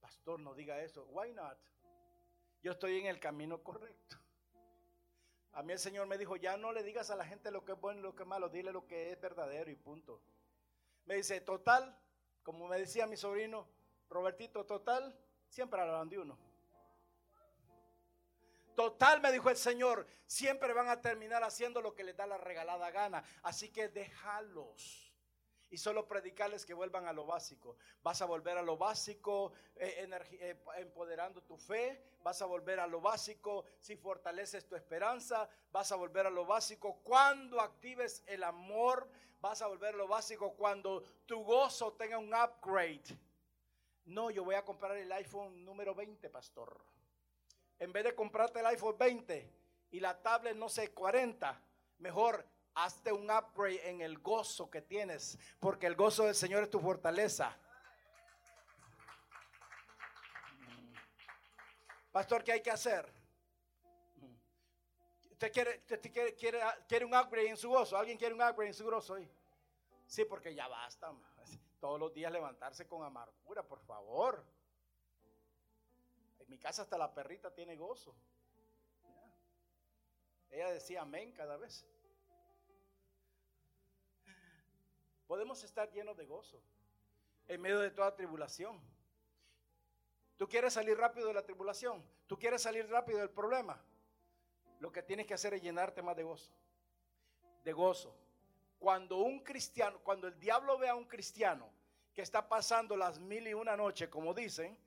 Pastor, no diga eso. Why not? Yo estoy en el camino correcto. A mí el Señor me dijo, ya no le digas a la gente lo que es bueno y lo que es malo, dile lo que es verdadero y punto. Me dice, total, como me decía mi sobrino, Robertito, total, siempre hablan de uno. Total, me dijo el Señor, siempre van a terminar haciendo lo que les da la regalada gana. Así que déjalos. Y solo predicarles que vuelvan a lo básico. Vas a volver a lo básico eh, eh, empoderando tu fe. Vas a volver a lo básico si fortaleces tu esperanza. Vas a volver a lo básico cuando actives el amor. Vas a volver a lo básico cuando tu gozo tenga un upgrade. No, yo voy a comprar el iPhone número 20, pastor en vez de comprarte el iPhone 20 y la tablet, no sé, 40, mejor hazte un upgrade en el gozo que tienes, porque el gozo del Señor es tu fortaleza. Pastor, ¿qué hay que hacer? ¿Usted quiere, quiere, quiere, un upgrade en su gozo? ¿Alguien quiere un upgrade en su gozo hoy? Sí, porque ya basta. Todos los días levantarse con amargura, por favor mi casa hasta la perrita tiene gozo. Ella decía amén cada vez. Podemos estar llenos de gozo en medio de toda tribulación. Tú quieres salir rápido de la tribulación. Tú quieres salir rápido del problema. Lo que tienes que hacer es llenarte más de gozo. De gozo. Cuando un cristiano, cuando el diablo ve a un cristiano que está pasando las mil y una noches, como dicen,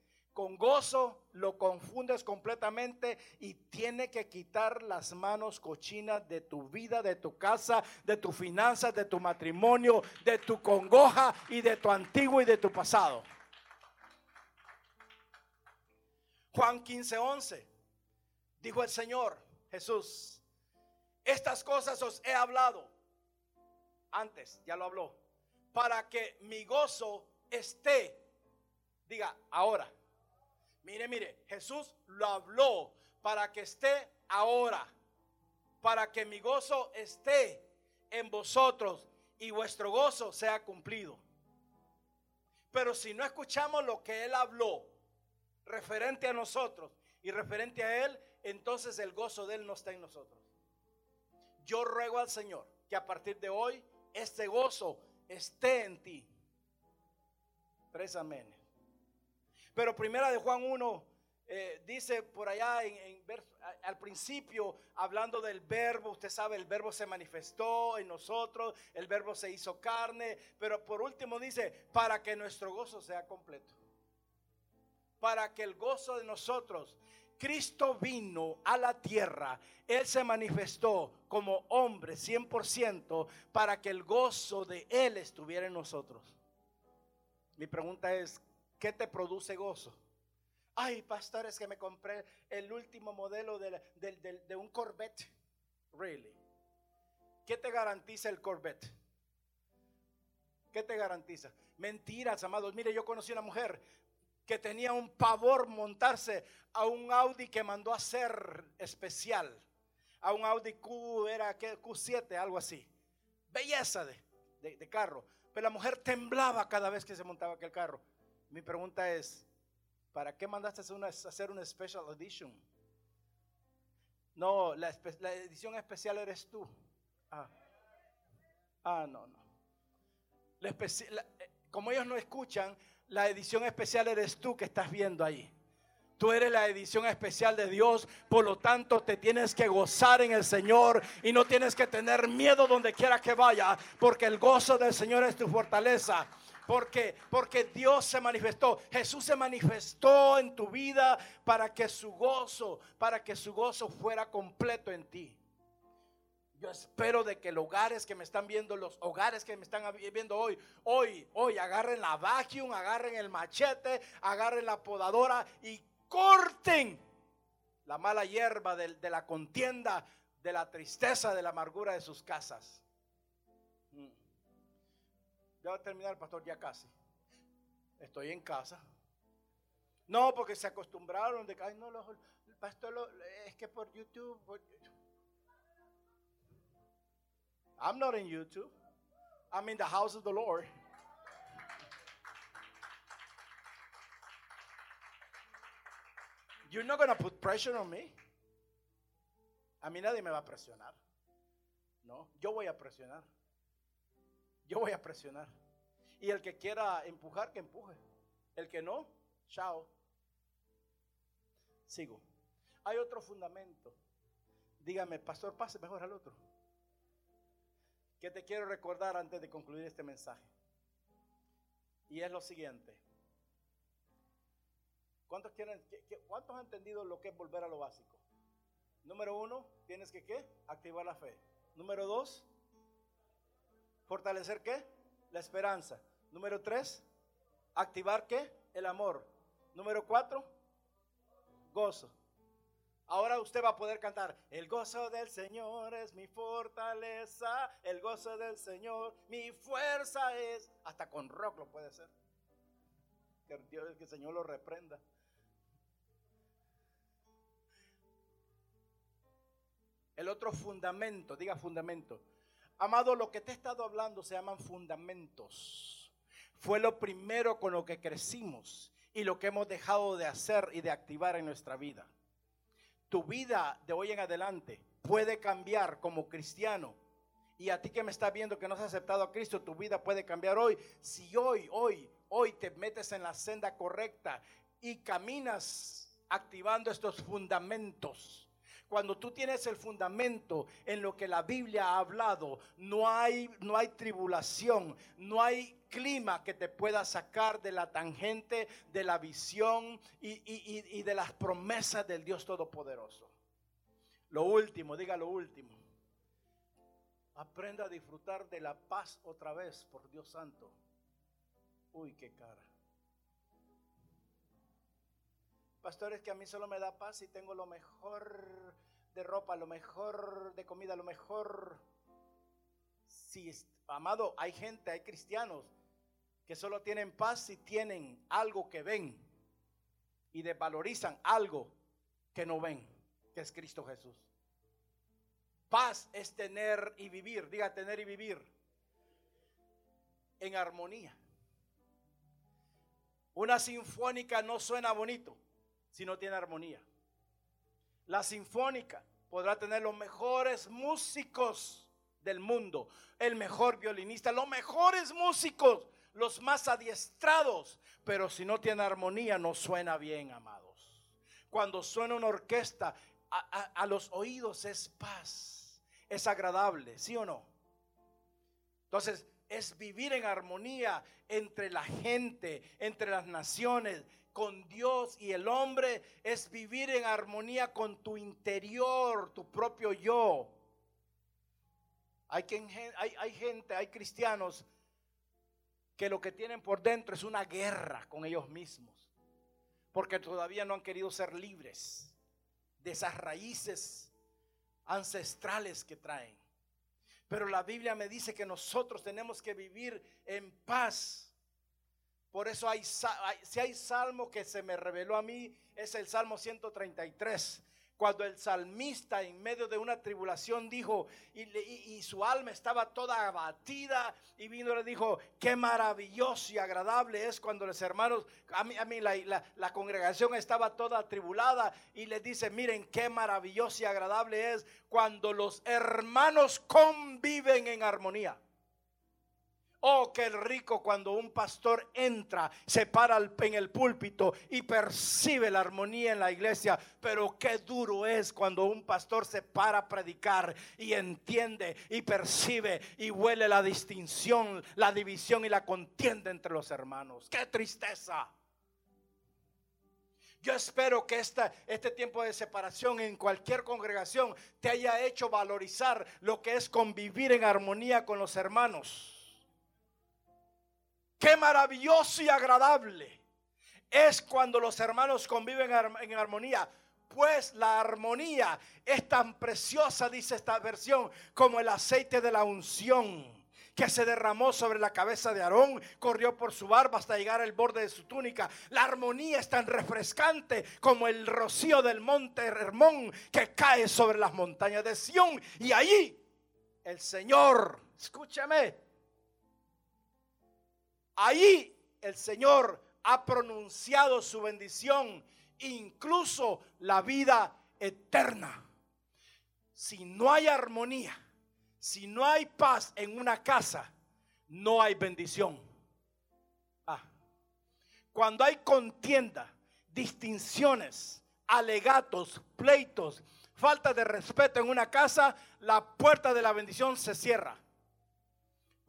con gozo lo confundes completamente y tiene que quitar las manos cochinas de tu vida, de tu casa, de tus finanzas, de tu matrimonio, de tu congoja y de tu antiguo y de tu pasado. Juan 15, 11. Dijo el Señor Jesús, estas cosas os he hablado antes, ya lo habló, para que mi gozo esté, diga, ahora. Mire, mire, Jesús lo habló para que esté ahora, para que mi gozo esté en vosotros y vuestro gozo sea cumplido. Pero si no escuchamos lo que Él habló, referente a nosotros y referente a Él, entonces el gozo de Él no está en nosotros. Yo ruego al Señor que a partir de hoy este gozo esté en ti. Tres. Pero primera de Juan 1 eh, dice por allá en, al principio, hablando del verbo, usted sabe, el verbo se manifestó en nosotros, el verbo se hizo carne, pero por último dice, para que nuestro gozo sea completo para que el gozo de nosotros, Cristo vino a la tierra, Él se manifestó como hombre 100% para que el gozo de Él estuviera en nosotros. Mi pregunta es, ¿qué te produce gozo? Ay, pastores, que me compré el último modelo de, de un Corvette. Really. ¿Qué te garantiza el Corvette? ¿Qué te garantiza? Mentiras, amados. Mire, yo conocí una mujer que tenía un pavor montarse a un Audi que mandó a hacer especial. A un Audi Q, era Q7, algo así. Belleza de, carro. Pero la mujer temblaba cada vez que se montaba aquel carro. Mi pregunta es, ¿para qué mandaste a hacer una special edition? No, la, edición especial eres tú. Ah, ah no, no. Eh, como ellos no escuchan, la edición especial eres tú que estás viendo ahí. Tú eres la edición especial de Dios, por lo tanto te tienes que gozar en el Señor y no tienes que tener miedo donde quiera que vaya, porque el gozo del Señor es tu fortaleza. Porque, porque Dios se manifestó, Jesús se manifestó en tu vida para que su gozo, para que su gozo fuera completo en ti. Yo espero de que los hogares que me están viendo, los hogares que me están viendo hoy, hoy, hoy, agarren la vacuum, agarren el machete, agarren la podadora y corten la mala hierba de, la contienda, de la tristeza, de la amargura de sus casas. Ya va a terminar, pastor, ya casi. Estoy en casa. No, porque se acostumbraron de que, ay, no, el pastor, es que por YouTube, por YouTube I'm not in YouTube. I'm in the house of the Lord. You're not going to put pressure on me. A mí nadie me va a presionar. No, yo voy a presionar. Yo voy a presionar. Y el que quiera empujar, que empuje. El que no, chao. Sigo. Hay otro fundamento. Dígame, pastor, pase mejor al otro que te quiero recordar antes de concluir este mensaje. Y es lo siguiente. ¿Cuántos, quieren, ¿Cuántos han entendido lo que es volver a lo básico? Número uno, tienes que ¿qué? Activar la fe. Número dos, fortalecer qué? La esperanza. Número tres, activar qué? El amor. Número cuatro, gozo. Ahora usted va a poder cantar, el gozo del Señor es mi fortaleza, el gozo del Señor, mi fuerza es, hasta con rock lo puede ser. Que Dios, que el Señor lo reprenda. El otro fundamento, diga fundamento. Amado, lo que te he estado hablando se llaman fundamentos. Fue lo primero con lo que crecimos y lo que hemos dejado de hacer y de activar en nuestra vida tu vida de hoy en adelante puede cambiar como cristiano. Y a ti que me estás viendo que no has aceptado a Cristo, tu vida puede cambiar hoy. Si hoy, hoy, hoy te metes en la senda correcta, y caminas activando estos fundamentos. Cuando tú tienes el fundamento en lo que la Biblia ha hablado, no hay, no hay tribulación, no hay clima que te pueda sacar de la tangente, de la visión y, y de las promesas del Dios Todopoderoso. Lo último, diga lo último. Aprenda a disfrutar de la paz otra vez, por Dios santo. Uy, qué cara. Pastores, que a mí solo me da paz y tengo lo mejor de ropa, lo mejor de comida, lo mejor. Si, amado, hay gente, hay cristianos que solo tienen paz si tienen algo que ven y desvalorizan algo que no ven, que es Cristo Jesús. Paz es tener y vivir, diga tener y vivir en armonía. Una sinfónica no suena bonito si no tiene armonía. La sinfónica podrá tener los mejores músicos del mundo, el mejor violinista, los mejores músicos, los más adiestrados, pero si no tiene armonía no suena bien, amados. Cuando suena una orquesta, a, los oídos es paz, es agradable, ¿sí o no? Entonces, es vivir en armonía entre la gente, entre las naciones, con Dios y el hombre, es vivir en armonía con tu interior, tu propio yo. Hay, hay, hay gente, hay cristianos que lo que tienen por dentro es una guerra con ellos mismos, porque todavía no han querido ser libres de esas raíces ancestrales que traen. Pero la Biblia me dice que nosotros tenemos que vivir en paz. Por eso hay, si hay salmo que se me reveló a mí, es el Salmo 133 cuando el salmista en medio de una tribulación dijo, y, su alma estaba toda abatida, y vino y le dijo, qué maravilloso y agradable es cuando los hermanos, a mí, a mí la, la congregación estaba toda atribulada, y le dice, miren qué maravilloso y agradable es cuando los hermanos conviven en armonía. Oh, qué rico cuando un pastor entra, se para en el púlpito y percibe la armonía en la iglesia. Pero qué duro es cuando un pastor se para a predicar y entiende y percibe y huele la distinción, la división y la contienda entre los hermanos. Qué tristeza. Yo espero que este tiempo de separación en cualquier congregación te haya hecho valorizar lo que es convivir en armonía con los hermanos. Qué maravilloso y agradable es cuando los hermanos conviven en armonía. Pues la armonía es tan preciosa, dice esta versión, como el aceite de la unción que se derramó sobre la cabeza de Aarón, corrió por su barba hasta llegar al borde de su túnica. La armonía es tan refrescante como el rocío del monte Hermón que cae sobre las montañas de Sión. Y allí el Señor, escúchame, Ahí el Señor ha pronunciado su bendición, incluso la vida eterna. Si no hay armonía, si no hay paz en una casa, no hay bendición. Ah. Cuando hay contienda, distinciones, alegatos, pleitos, falta de respeto en una casa, la puerta de la bendición se cierra.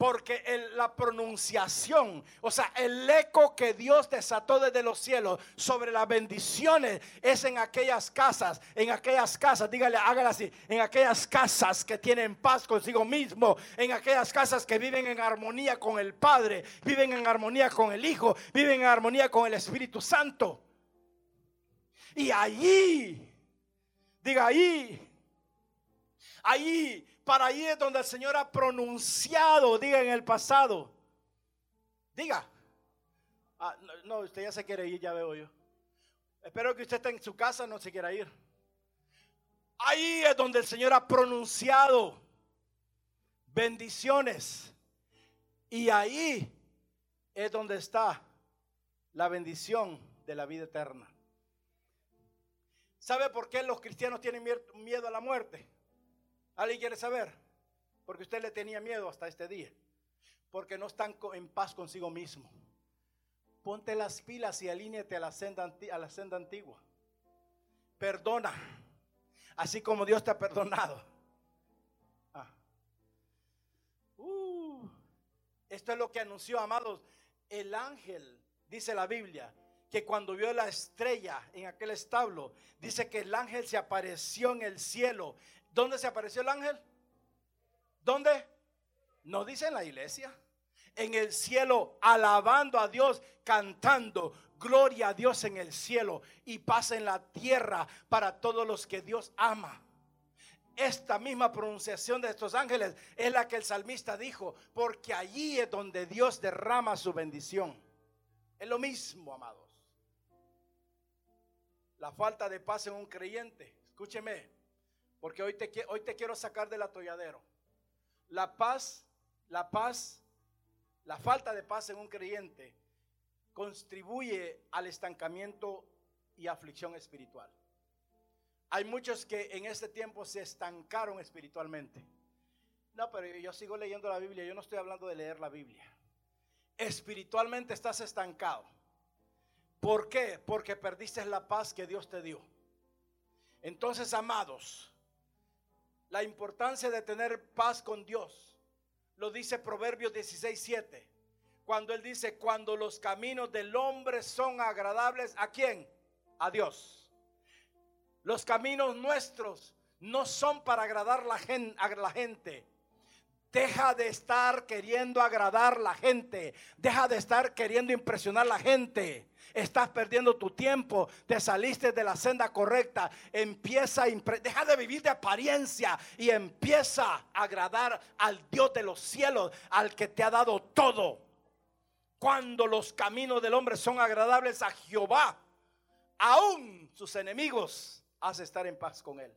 Porque la pronunciación, o sea, el eco que Dios desató desde los cielos sobre las bendiciones es en aquellas casas, en aquellas casas, dígale, hágale así, en aquellas casas que tienen paz consigo mismo, en aquellas casas que viven en armonía con el Padre, viven en armonía con el Hijo, viven en armonía con el Espíritu Santo. Y allí, diga ahí, ahí para ahí es donde el Señor ha pronunciado, diga en el pasado. Diga. Ah, no, usted ya se quiere ir, ya veo yo. Espero que usted esté en su casa, no se quiera ir. Ahí es donde el Señor ha pronunciado bendiciones. Y ahí es donde está la bendición de la vida eterna. ¿Sabe por qué los cristianos tienen miedo a la muerte? ¿Alguien quiere saber? Porque usted le tenía miedo hasta este día. Porque no están en paz consigo mismo. Ponte las pilas y alíñate a la senda, a la senda antigua. Perdona, así como Dios te ha perdonado. Ah. Uh, esto es lo que anunció, amados, el ángel, dice la Biblia, que cuando vio la estrella en aquel establo, dice que el ángel se apareció en el cielo. ¿Dónde se apareció el ángel? ¿Dónde? No dice en la iglesia. En el cielo, alabando a Dios, cantando, gloria a Dios en el cielo y paz en la tierra para todos los que Dios ama. Esta misma pronunciación de estos ángeles es la que el salmista dijo, porque allí es donde Dios derrama su bendición. Es lo mismo, amados la falta de paz en un creyente. Escúcheme, porque hoy te, hoy te quiero sacar del atolladero. La paz, la paz, la falta de paz en un creyente contribuye al estancamiento y aflicción espiritual. Hay muchos que en este tiempo se estancaron espiritualmente. No, pero yo sigo leyendo la Biblia, yo no estoy hablando de leer la Biblia. Espiritualmente estás estancado. ¿Por qué? Porque perdiste la paz que Dios te dio. Entonces, amados, la importancia de tener paz con Dios lo dice Proverbios 16:7. Cuando él dice, cuando los caminos del hombre son agradables, ¿a quién? A Dios. Los caminos nuestros no son para agradar la gente, a la gente. Deja de estar queriendo agradar la gente. Deja de estar queriendo impresionar la gente. Estás perdiendo tu tiempo. Te saliste de la senda correcta. Empieza a deja de vivir de apariencia y empieza a agradar al Dios de los cielos, al que te ha dado todo. Cuando los caminos del hombre son agradables a Jehová, aún sus enemigos, hace estar en paz con él.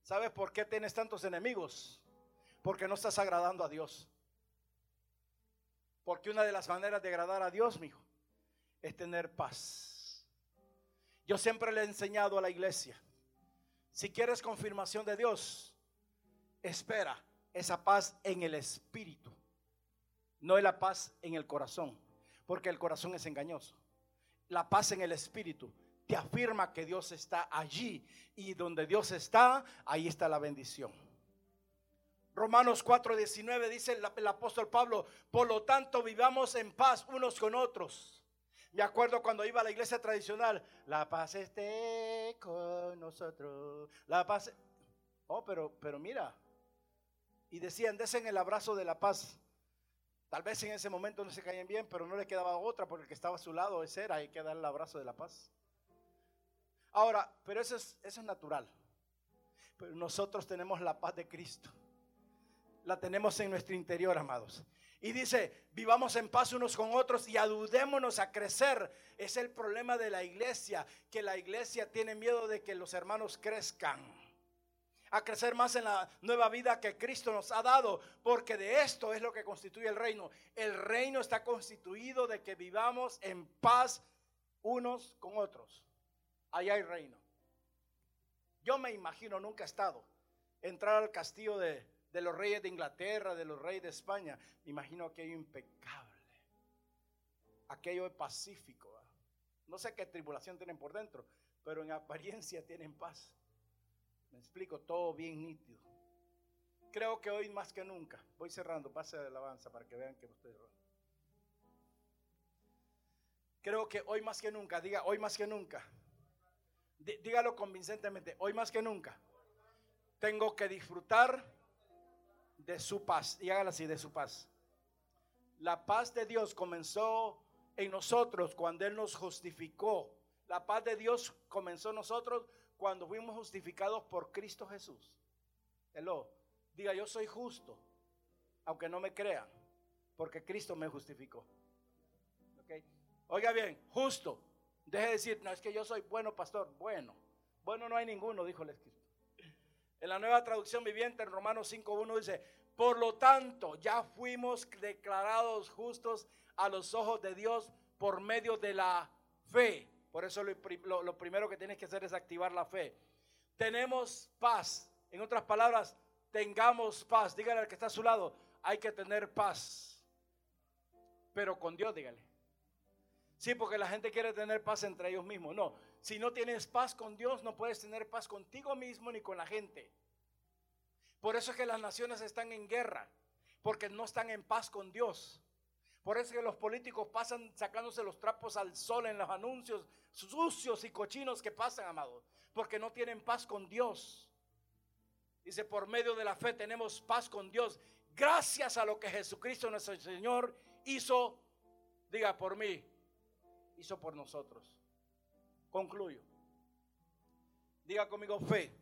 ¿Sabes por qué tienes tantos enemigos? Porque no estás agradando a Dios. Porque una de las maneras de agradar a Dios, mi hijo, es tener paz. Yo siempre le he enseñado a la iglesia, si quieres confirmación de Dios, espera esa paz en el espíritu, no es la paz en el corazón, porque el corazón es engañoso. La paz en el espíritu te afirma que Dios está allí y donde Dios está, ahí está la bendición. Romanos 4:19 dice el, apóstol Pablo, por lo tanto vivamos en paz unos con otros. Me acuerdo cuando iba a la iglesia tradicional, la paz esté con nosotros, la paz... Oh, pero, pero mira, y decían, desen el abrazo de la paz. Tal vez en ese momento no se caían bien, pero no le quedaba otra porque el que estaba a su lado ese era, hay que darle el abrazo de la paz. Ahora, pero eso es, eso es natural. Pero nosotros tenemos la paz de Cristo. La tenemos en nuestro interior, amados. Y dice, vivamos en paz unos con otros y adudémonos a crecer. Es el problema de la iglesia, que la iglesia tiene miedo de que los hermanos crezcan. A crecer más en la nueva vida que Cristo nos ha dado, porque de esto es lo que constituye el reino. El reino está constituido de que vivamos en paz unos con otros. Allá hay reino. Yo me imagino, nunca he estado, entrar al castillo de, de los reyes de Inglaterra, de los reyes de España. Me imagino aquello impecable. Aquello pacífico. No sé qué tribulación tienen por dentro, pero en apariencia tienen paz. Me explico, todo bien nítido. Creo que hoy más que nunca, voy cerrando, pase de alabanza para que vean que ustedes... Creo que hoy más que nunca, diga hoy más que nunca. Dígalo convincentemente, hoy más que nunca. Tengo que disfrutar de su paz. Y hágala así, de su paz. La paz de Dios comenzó en nosotros cuando Él nos justificó. La paz de Dios comenzó en nosotros cuando fuimos justificados por Cristo Jesús. Hello. Diga, yo soy justo, aunque no me crean, porque Cristo me justificó. Oiga bien, justo. Deje de decir, no, es que yo soy bueno, pastor. Bueno, bueno no hay ninguno, dijo el Escrito. En la nueva traducción viviente, en Romanos 5.1 dice, por lo tanto, ya fuimos declarados justos a los ojos de Dios por medio de la fe. Por eso lo, primero que tienes que hacer es activar la fe. Tenemos paz. En otras palabras, tengamos paz. Dígale al que está a su lado, hay que tener paz. Pero con Dios, dígale. Sí, porque la gente quiere tener paz entre ellos mismos. No, si no tienes paz con Dios, no puedes tener paz contigo mismo ni con la gente. Por eso es que las naciones están en guerra, porque no están en paz con Dios. Por eso es que los políticos pasan sacándose los trapos al sol en los anuncios sucios y cochinos que pasan, amados, porque no tienen paz con Dios. Dice, por medio de la fe tenemos paz con Dios, gracias a lo que Jesucristo nuestro Señor hizo, diga por mí, hizo por nosotros. Concluyo. Diga conmigo fe.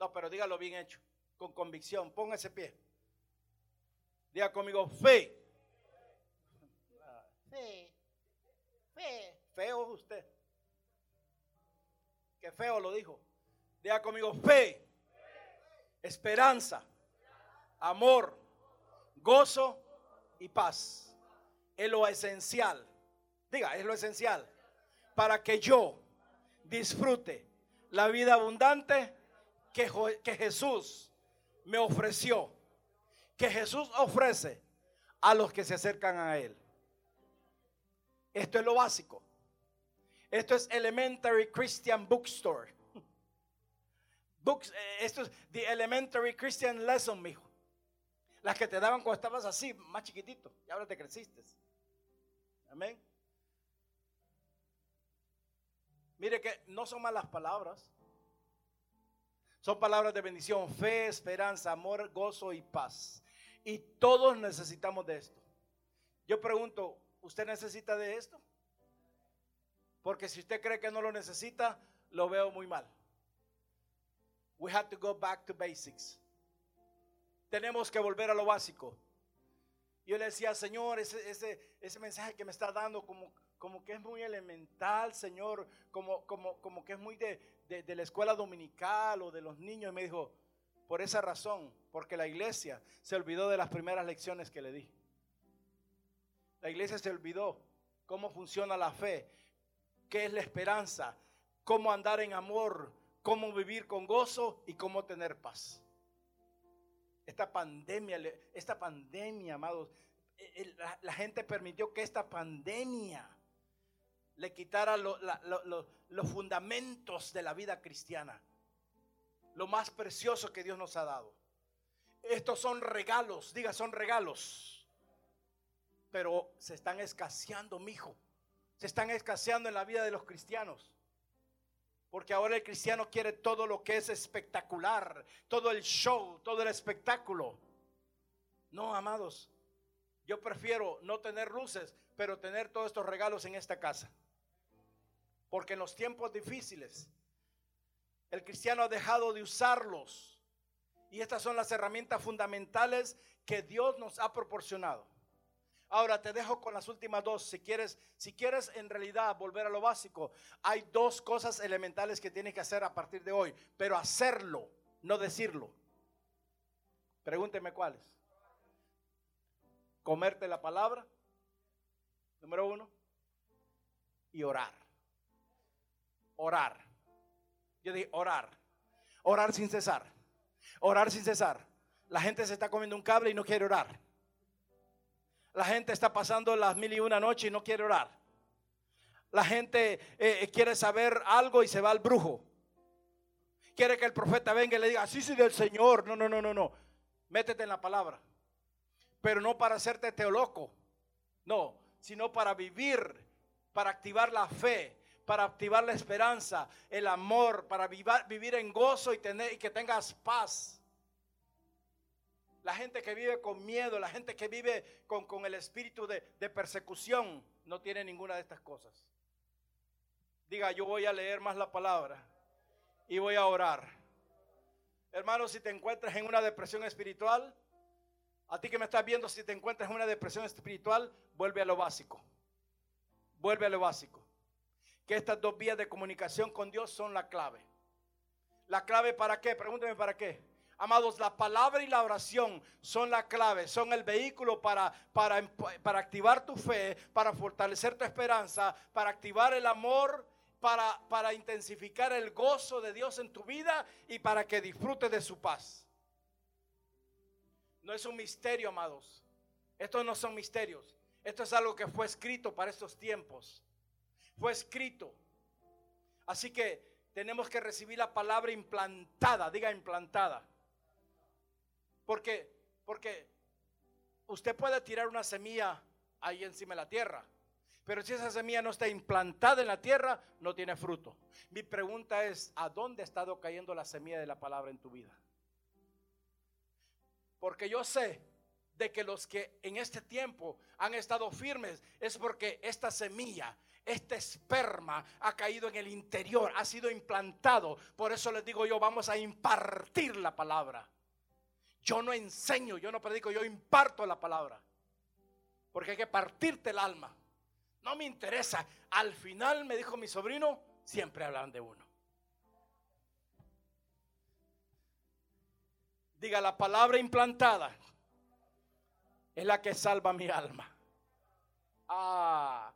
No, pero dígalo bien hecho, con convicción. Ponga ese pie. Diga conmigo fe. Fe. Fe. Feo usted. Qué feo lo dijo. Diga conmigo fe. Esperanza. Amor. Gozo y paz. Es lo esencial Diga, es lo esencial. Para que yo disfrute la vida abundante que, que Jesús me ofreció. Que Jesús ofrece a los que se acercan a Él. Esto es lo básico. Esto es Elementary Christian Bookstore. Books, eh, esto es The Elementary Christian Lesson, mijo. Las que te daban cuando estabas así, más chiquitito, y ahora te creciste. Amén. Mire que no son malas palabras. Son palabras de bendición, fe, esperanza, amor, gozo y paz. Y todos necesitamos de esto. Yo pregunto, ¿usted necesita de esto? Porque si usted cree que no lo necesita, lo veo muy mal. We have to go back to basics. Tenemos que volver a lo básico. Yo le decía, Señor, ese, ese, ese mensaje que me está dando como como que es muy elemental, Señor, como, como, como que es muy de, de, la escuela dominical o de los niños. Y me dijo, por esa razón, porque la iglesia se olvidó de las primeras lecciones que le di. La iglesia se olvidó cómo funciona la fe, qué es la esperanza, cómo andar en amor, cómo vivir con gozo y cómo tener paz. Esta pandemia, esta pandemia, amados, eh, la gente permitió que esta pandemia le quitara los fundamentos de la vida cristiana. Lo más precioso que Dios nos ha dado. Estos son regalos, diga, son regalos. Pero se están escaseando, mijo. Se están escaseando en la vida de los cristianos. Porque ahora el cristiano quiere todo lo que es espectacular, todo el show, todo el espectáculo. No, amados, yo prefiero no tener luces, pero tener todos estos regalos en esta casa. Porque en los tiempos difíciles el cristiano ha dejado de usarlos. Y estas son las herramientas fundamentales que Dios nos ha proporcionado. Ahora te dejo con las últimas dos. Si quieres, si quieres en realidad volver a lo básico, hay dos cosas elementales que tienes que hacer a partir de hoy, pero hacerlo, no decirlo. Pregúnteme cuáles. Comerte la palabra, número uno, y orar orar. Yo dije, orar. Orar sin cesar. Orar sin cesar. La gente se está comiendo un cable y no quiere orar. La gente está pasando las mil y una noche y no quiere orar. La gente eh, eh, quiere saber algo y se va al brujo. Quiere que el profeta venga y le diga, sí, sí, del Señor. No, no, no, no, no. Métete en la palabra. Pero no para hacerte teoloco. No, sino para vivir, para activar la fe, para activar la esperanza, el amor, para vivir en gozo y, tener, y que tengas paz. La gente que vive con miedo, la gente que vive con, el espíritu de, de persecución, no tiene ninguna de estas cosas. Diga, yo voy a leer más la palabra y voy a orar. Hermano, si te encuentras en una depresión espiritual, a ti que me estás viendo, si te encuentras en una depresión espiritual, vuelve a lo básico. Vuelve a lo básico que estas dos vías de comunicación con Dios son la clave. ¿La clave para qué? Pregúnteme para qué. Amados, la palabra y la oración son la clave, son el vehículo para, para, para activar tu fe, para fortalecer tu esperanza, para activar el amor, para, para intensificar el gozo de Dios en tu vida y para que disfrutes de su paz. No es un misterio, amados. Estos no son misterios. Esto es algo que fue escrito para estos tiempos. Fue escrito. Así que tenemos que recibir la palabra implantada, diga implantada. Porque, porque usted puede tirar una semilla ahí encima de la tierra, pero si esa semilla no está implantada en la tierra, no tiene fruto. Mi pregunta es, ¿a dónde ha estado cayendo la semilla de la palabra en tu vida? Porque yo sé de que los que en este tiempo han estado firmes es porque esta semilla, este esperma ha caído en el interior, ha sido implantado. Por eso les digo yo, vamos a impartir la palabra. Yo no enseño, yo no predico, yo imparto la palabra. Porque hay que partirte el alma. No me interesa. Al final me dijo mi sobrino, siempre hablan de uno. Diga la palabra implantada es la que salva mi alma. Ah,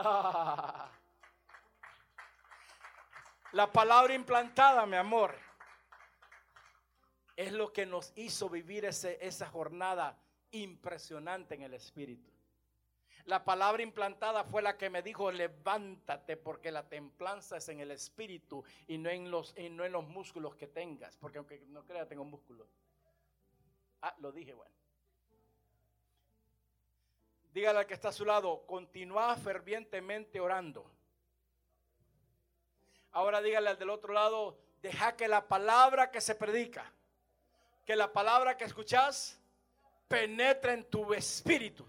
La palabra implantada, mi amor, es lo que nos hizo vivir ese, esa jornada impresionante en el Espíritu. La palabra implantada fue la que me dijo, levántate porque la templanza es en el espíritu y no en los, y no en los músculos que tengas. Porque aunque no crea, tengo músculos. Ah, lo dije, bueno. Dígale al que está a su lado, continúa fervientemente orando. Ahora dígale al del otro lado, deja que la palabra que se predica, que la palabra que escuchas, penetre en tu espíritu.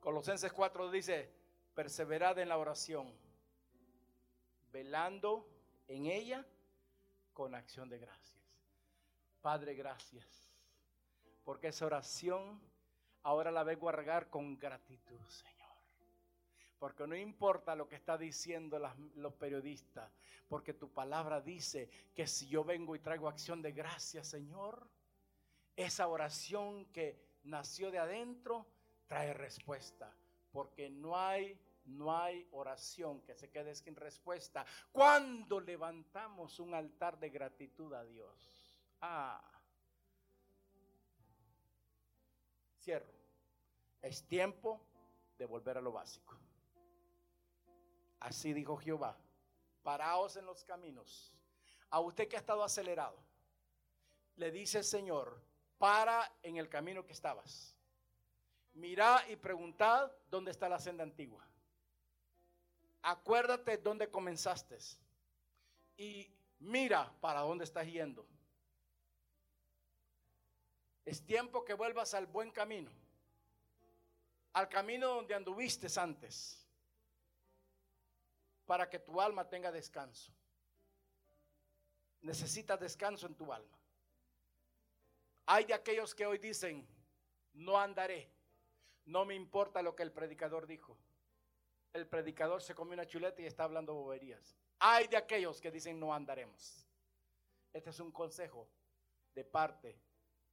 Colosenses 4 dice, perseverad en la oración, velando en ella con acción de gracias. Padre, gracias, porque esa oración ahora la vengo a regar con gratitud, Señor. Porque no importa lo que está diciendo los periodistas, porque tu palabra dice que si yo vengo y traigo acción de gracias, Señor, esa oración que nació de adentro, trae respuesta, porque no hay no hay oración que se quede sin respuesta cuando levantamos un altar de gratitud a Dios. Ah. Cierro. Es tiempo de volver a lo básico. Así dijo Jehová. Paraos en los caminos. A usted que ha estado acelerado, le dice el Señor, para en el camino que estabas Mirá y preguntad dónde está la senda antigua. Acuérdate dónde comenzaste. Y mira para dónde estás yendo. Es tiempo que vuelvas al buen camino. Al camino donde anduviste antes. Para que tu alma tenga descanso. Necesitas descanso en tu alma. Hay de aquellos que hoy dicen, no andaré no me importa lo que el predicador dijo. El predicador se come una chuleta y está hablando boberías. Hay de aquellos que dicen no andaremos. Este es un consejo de parte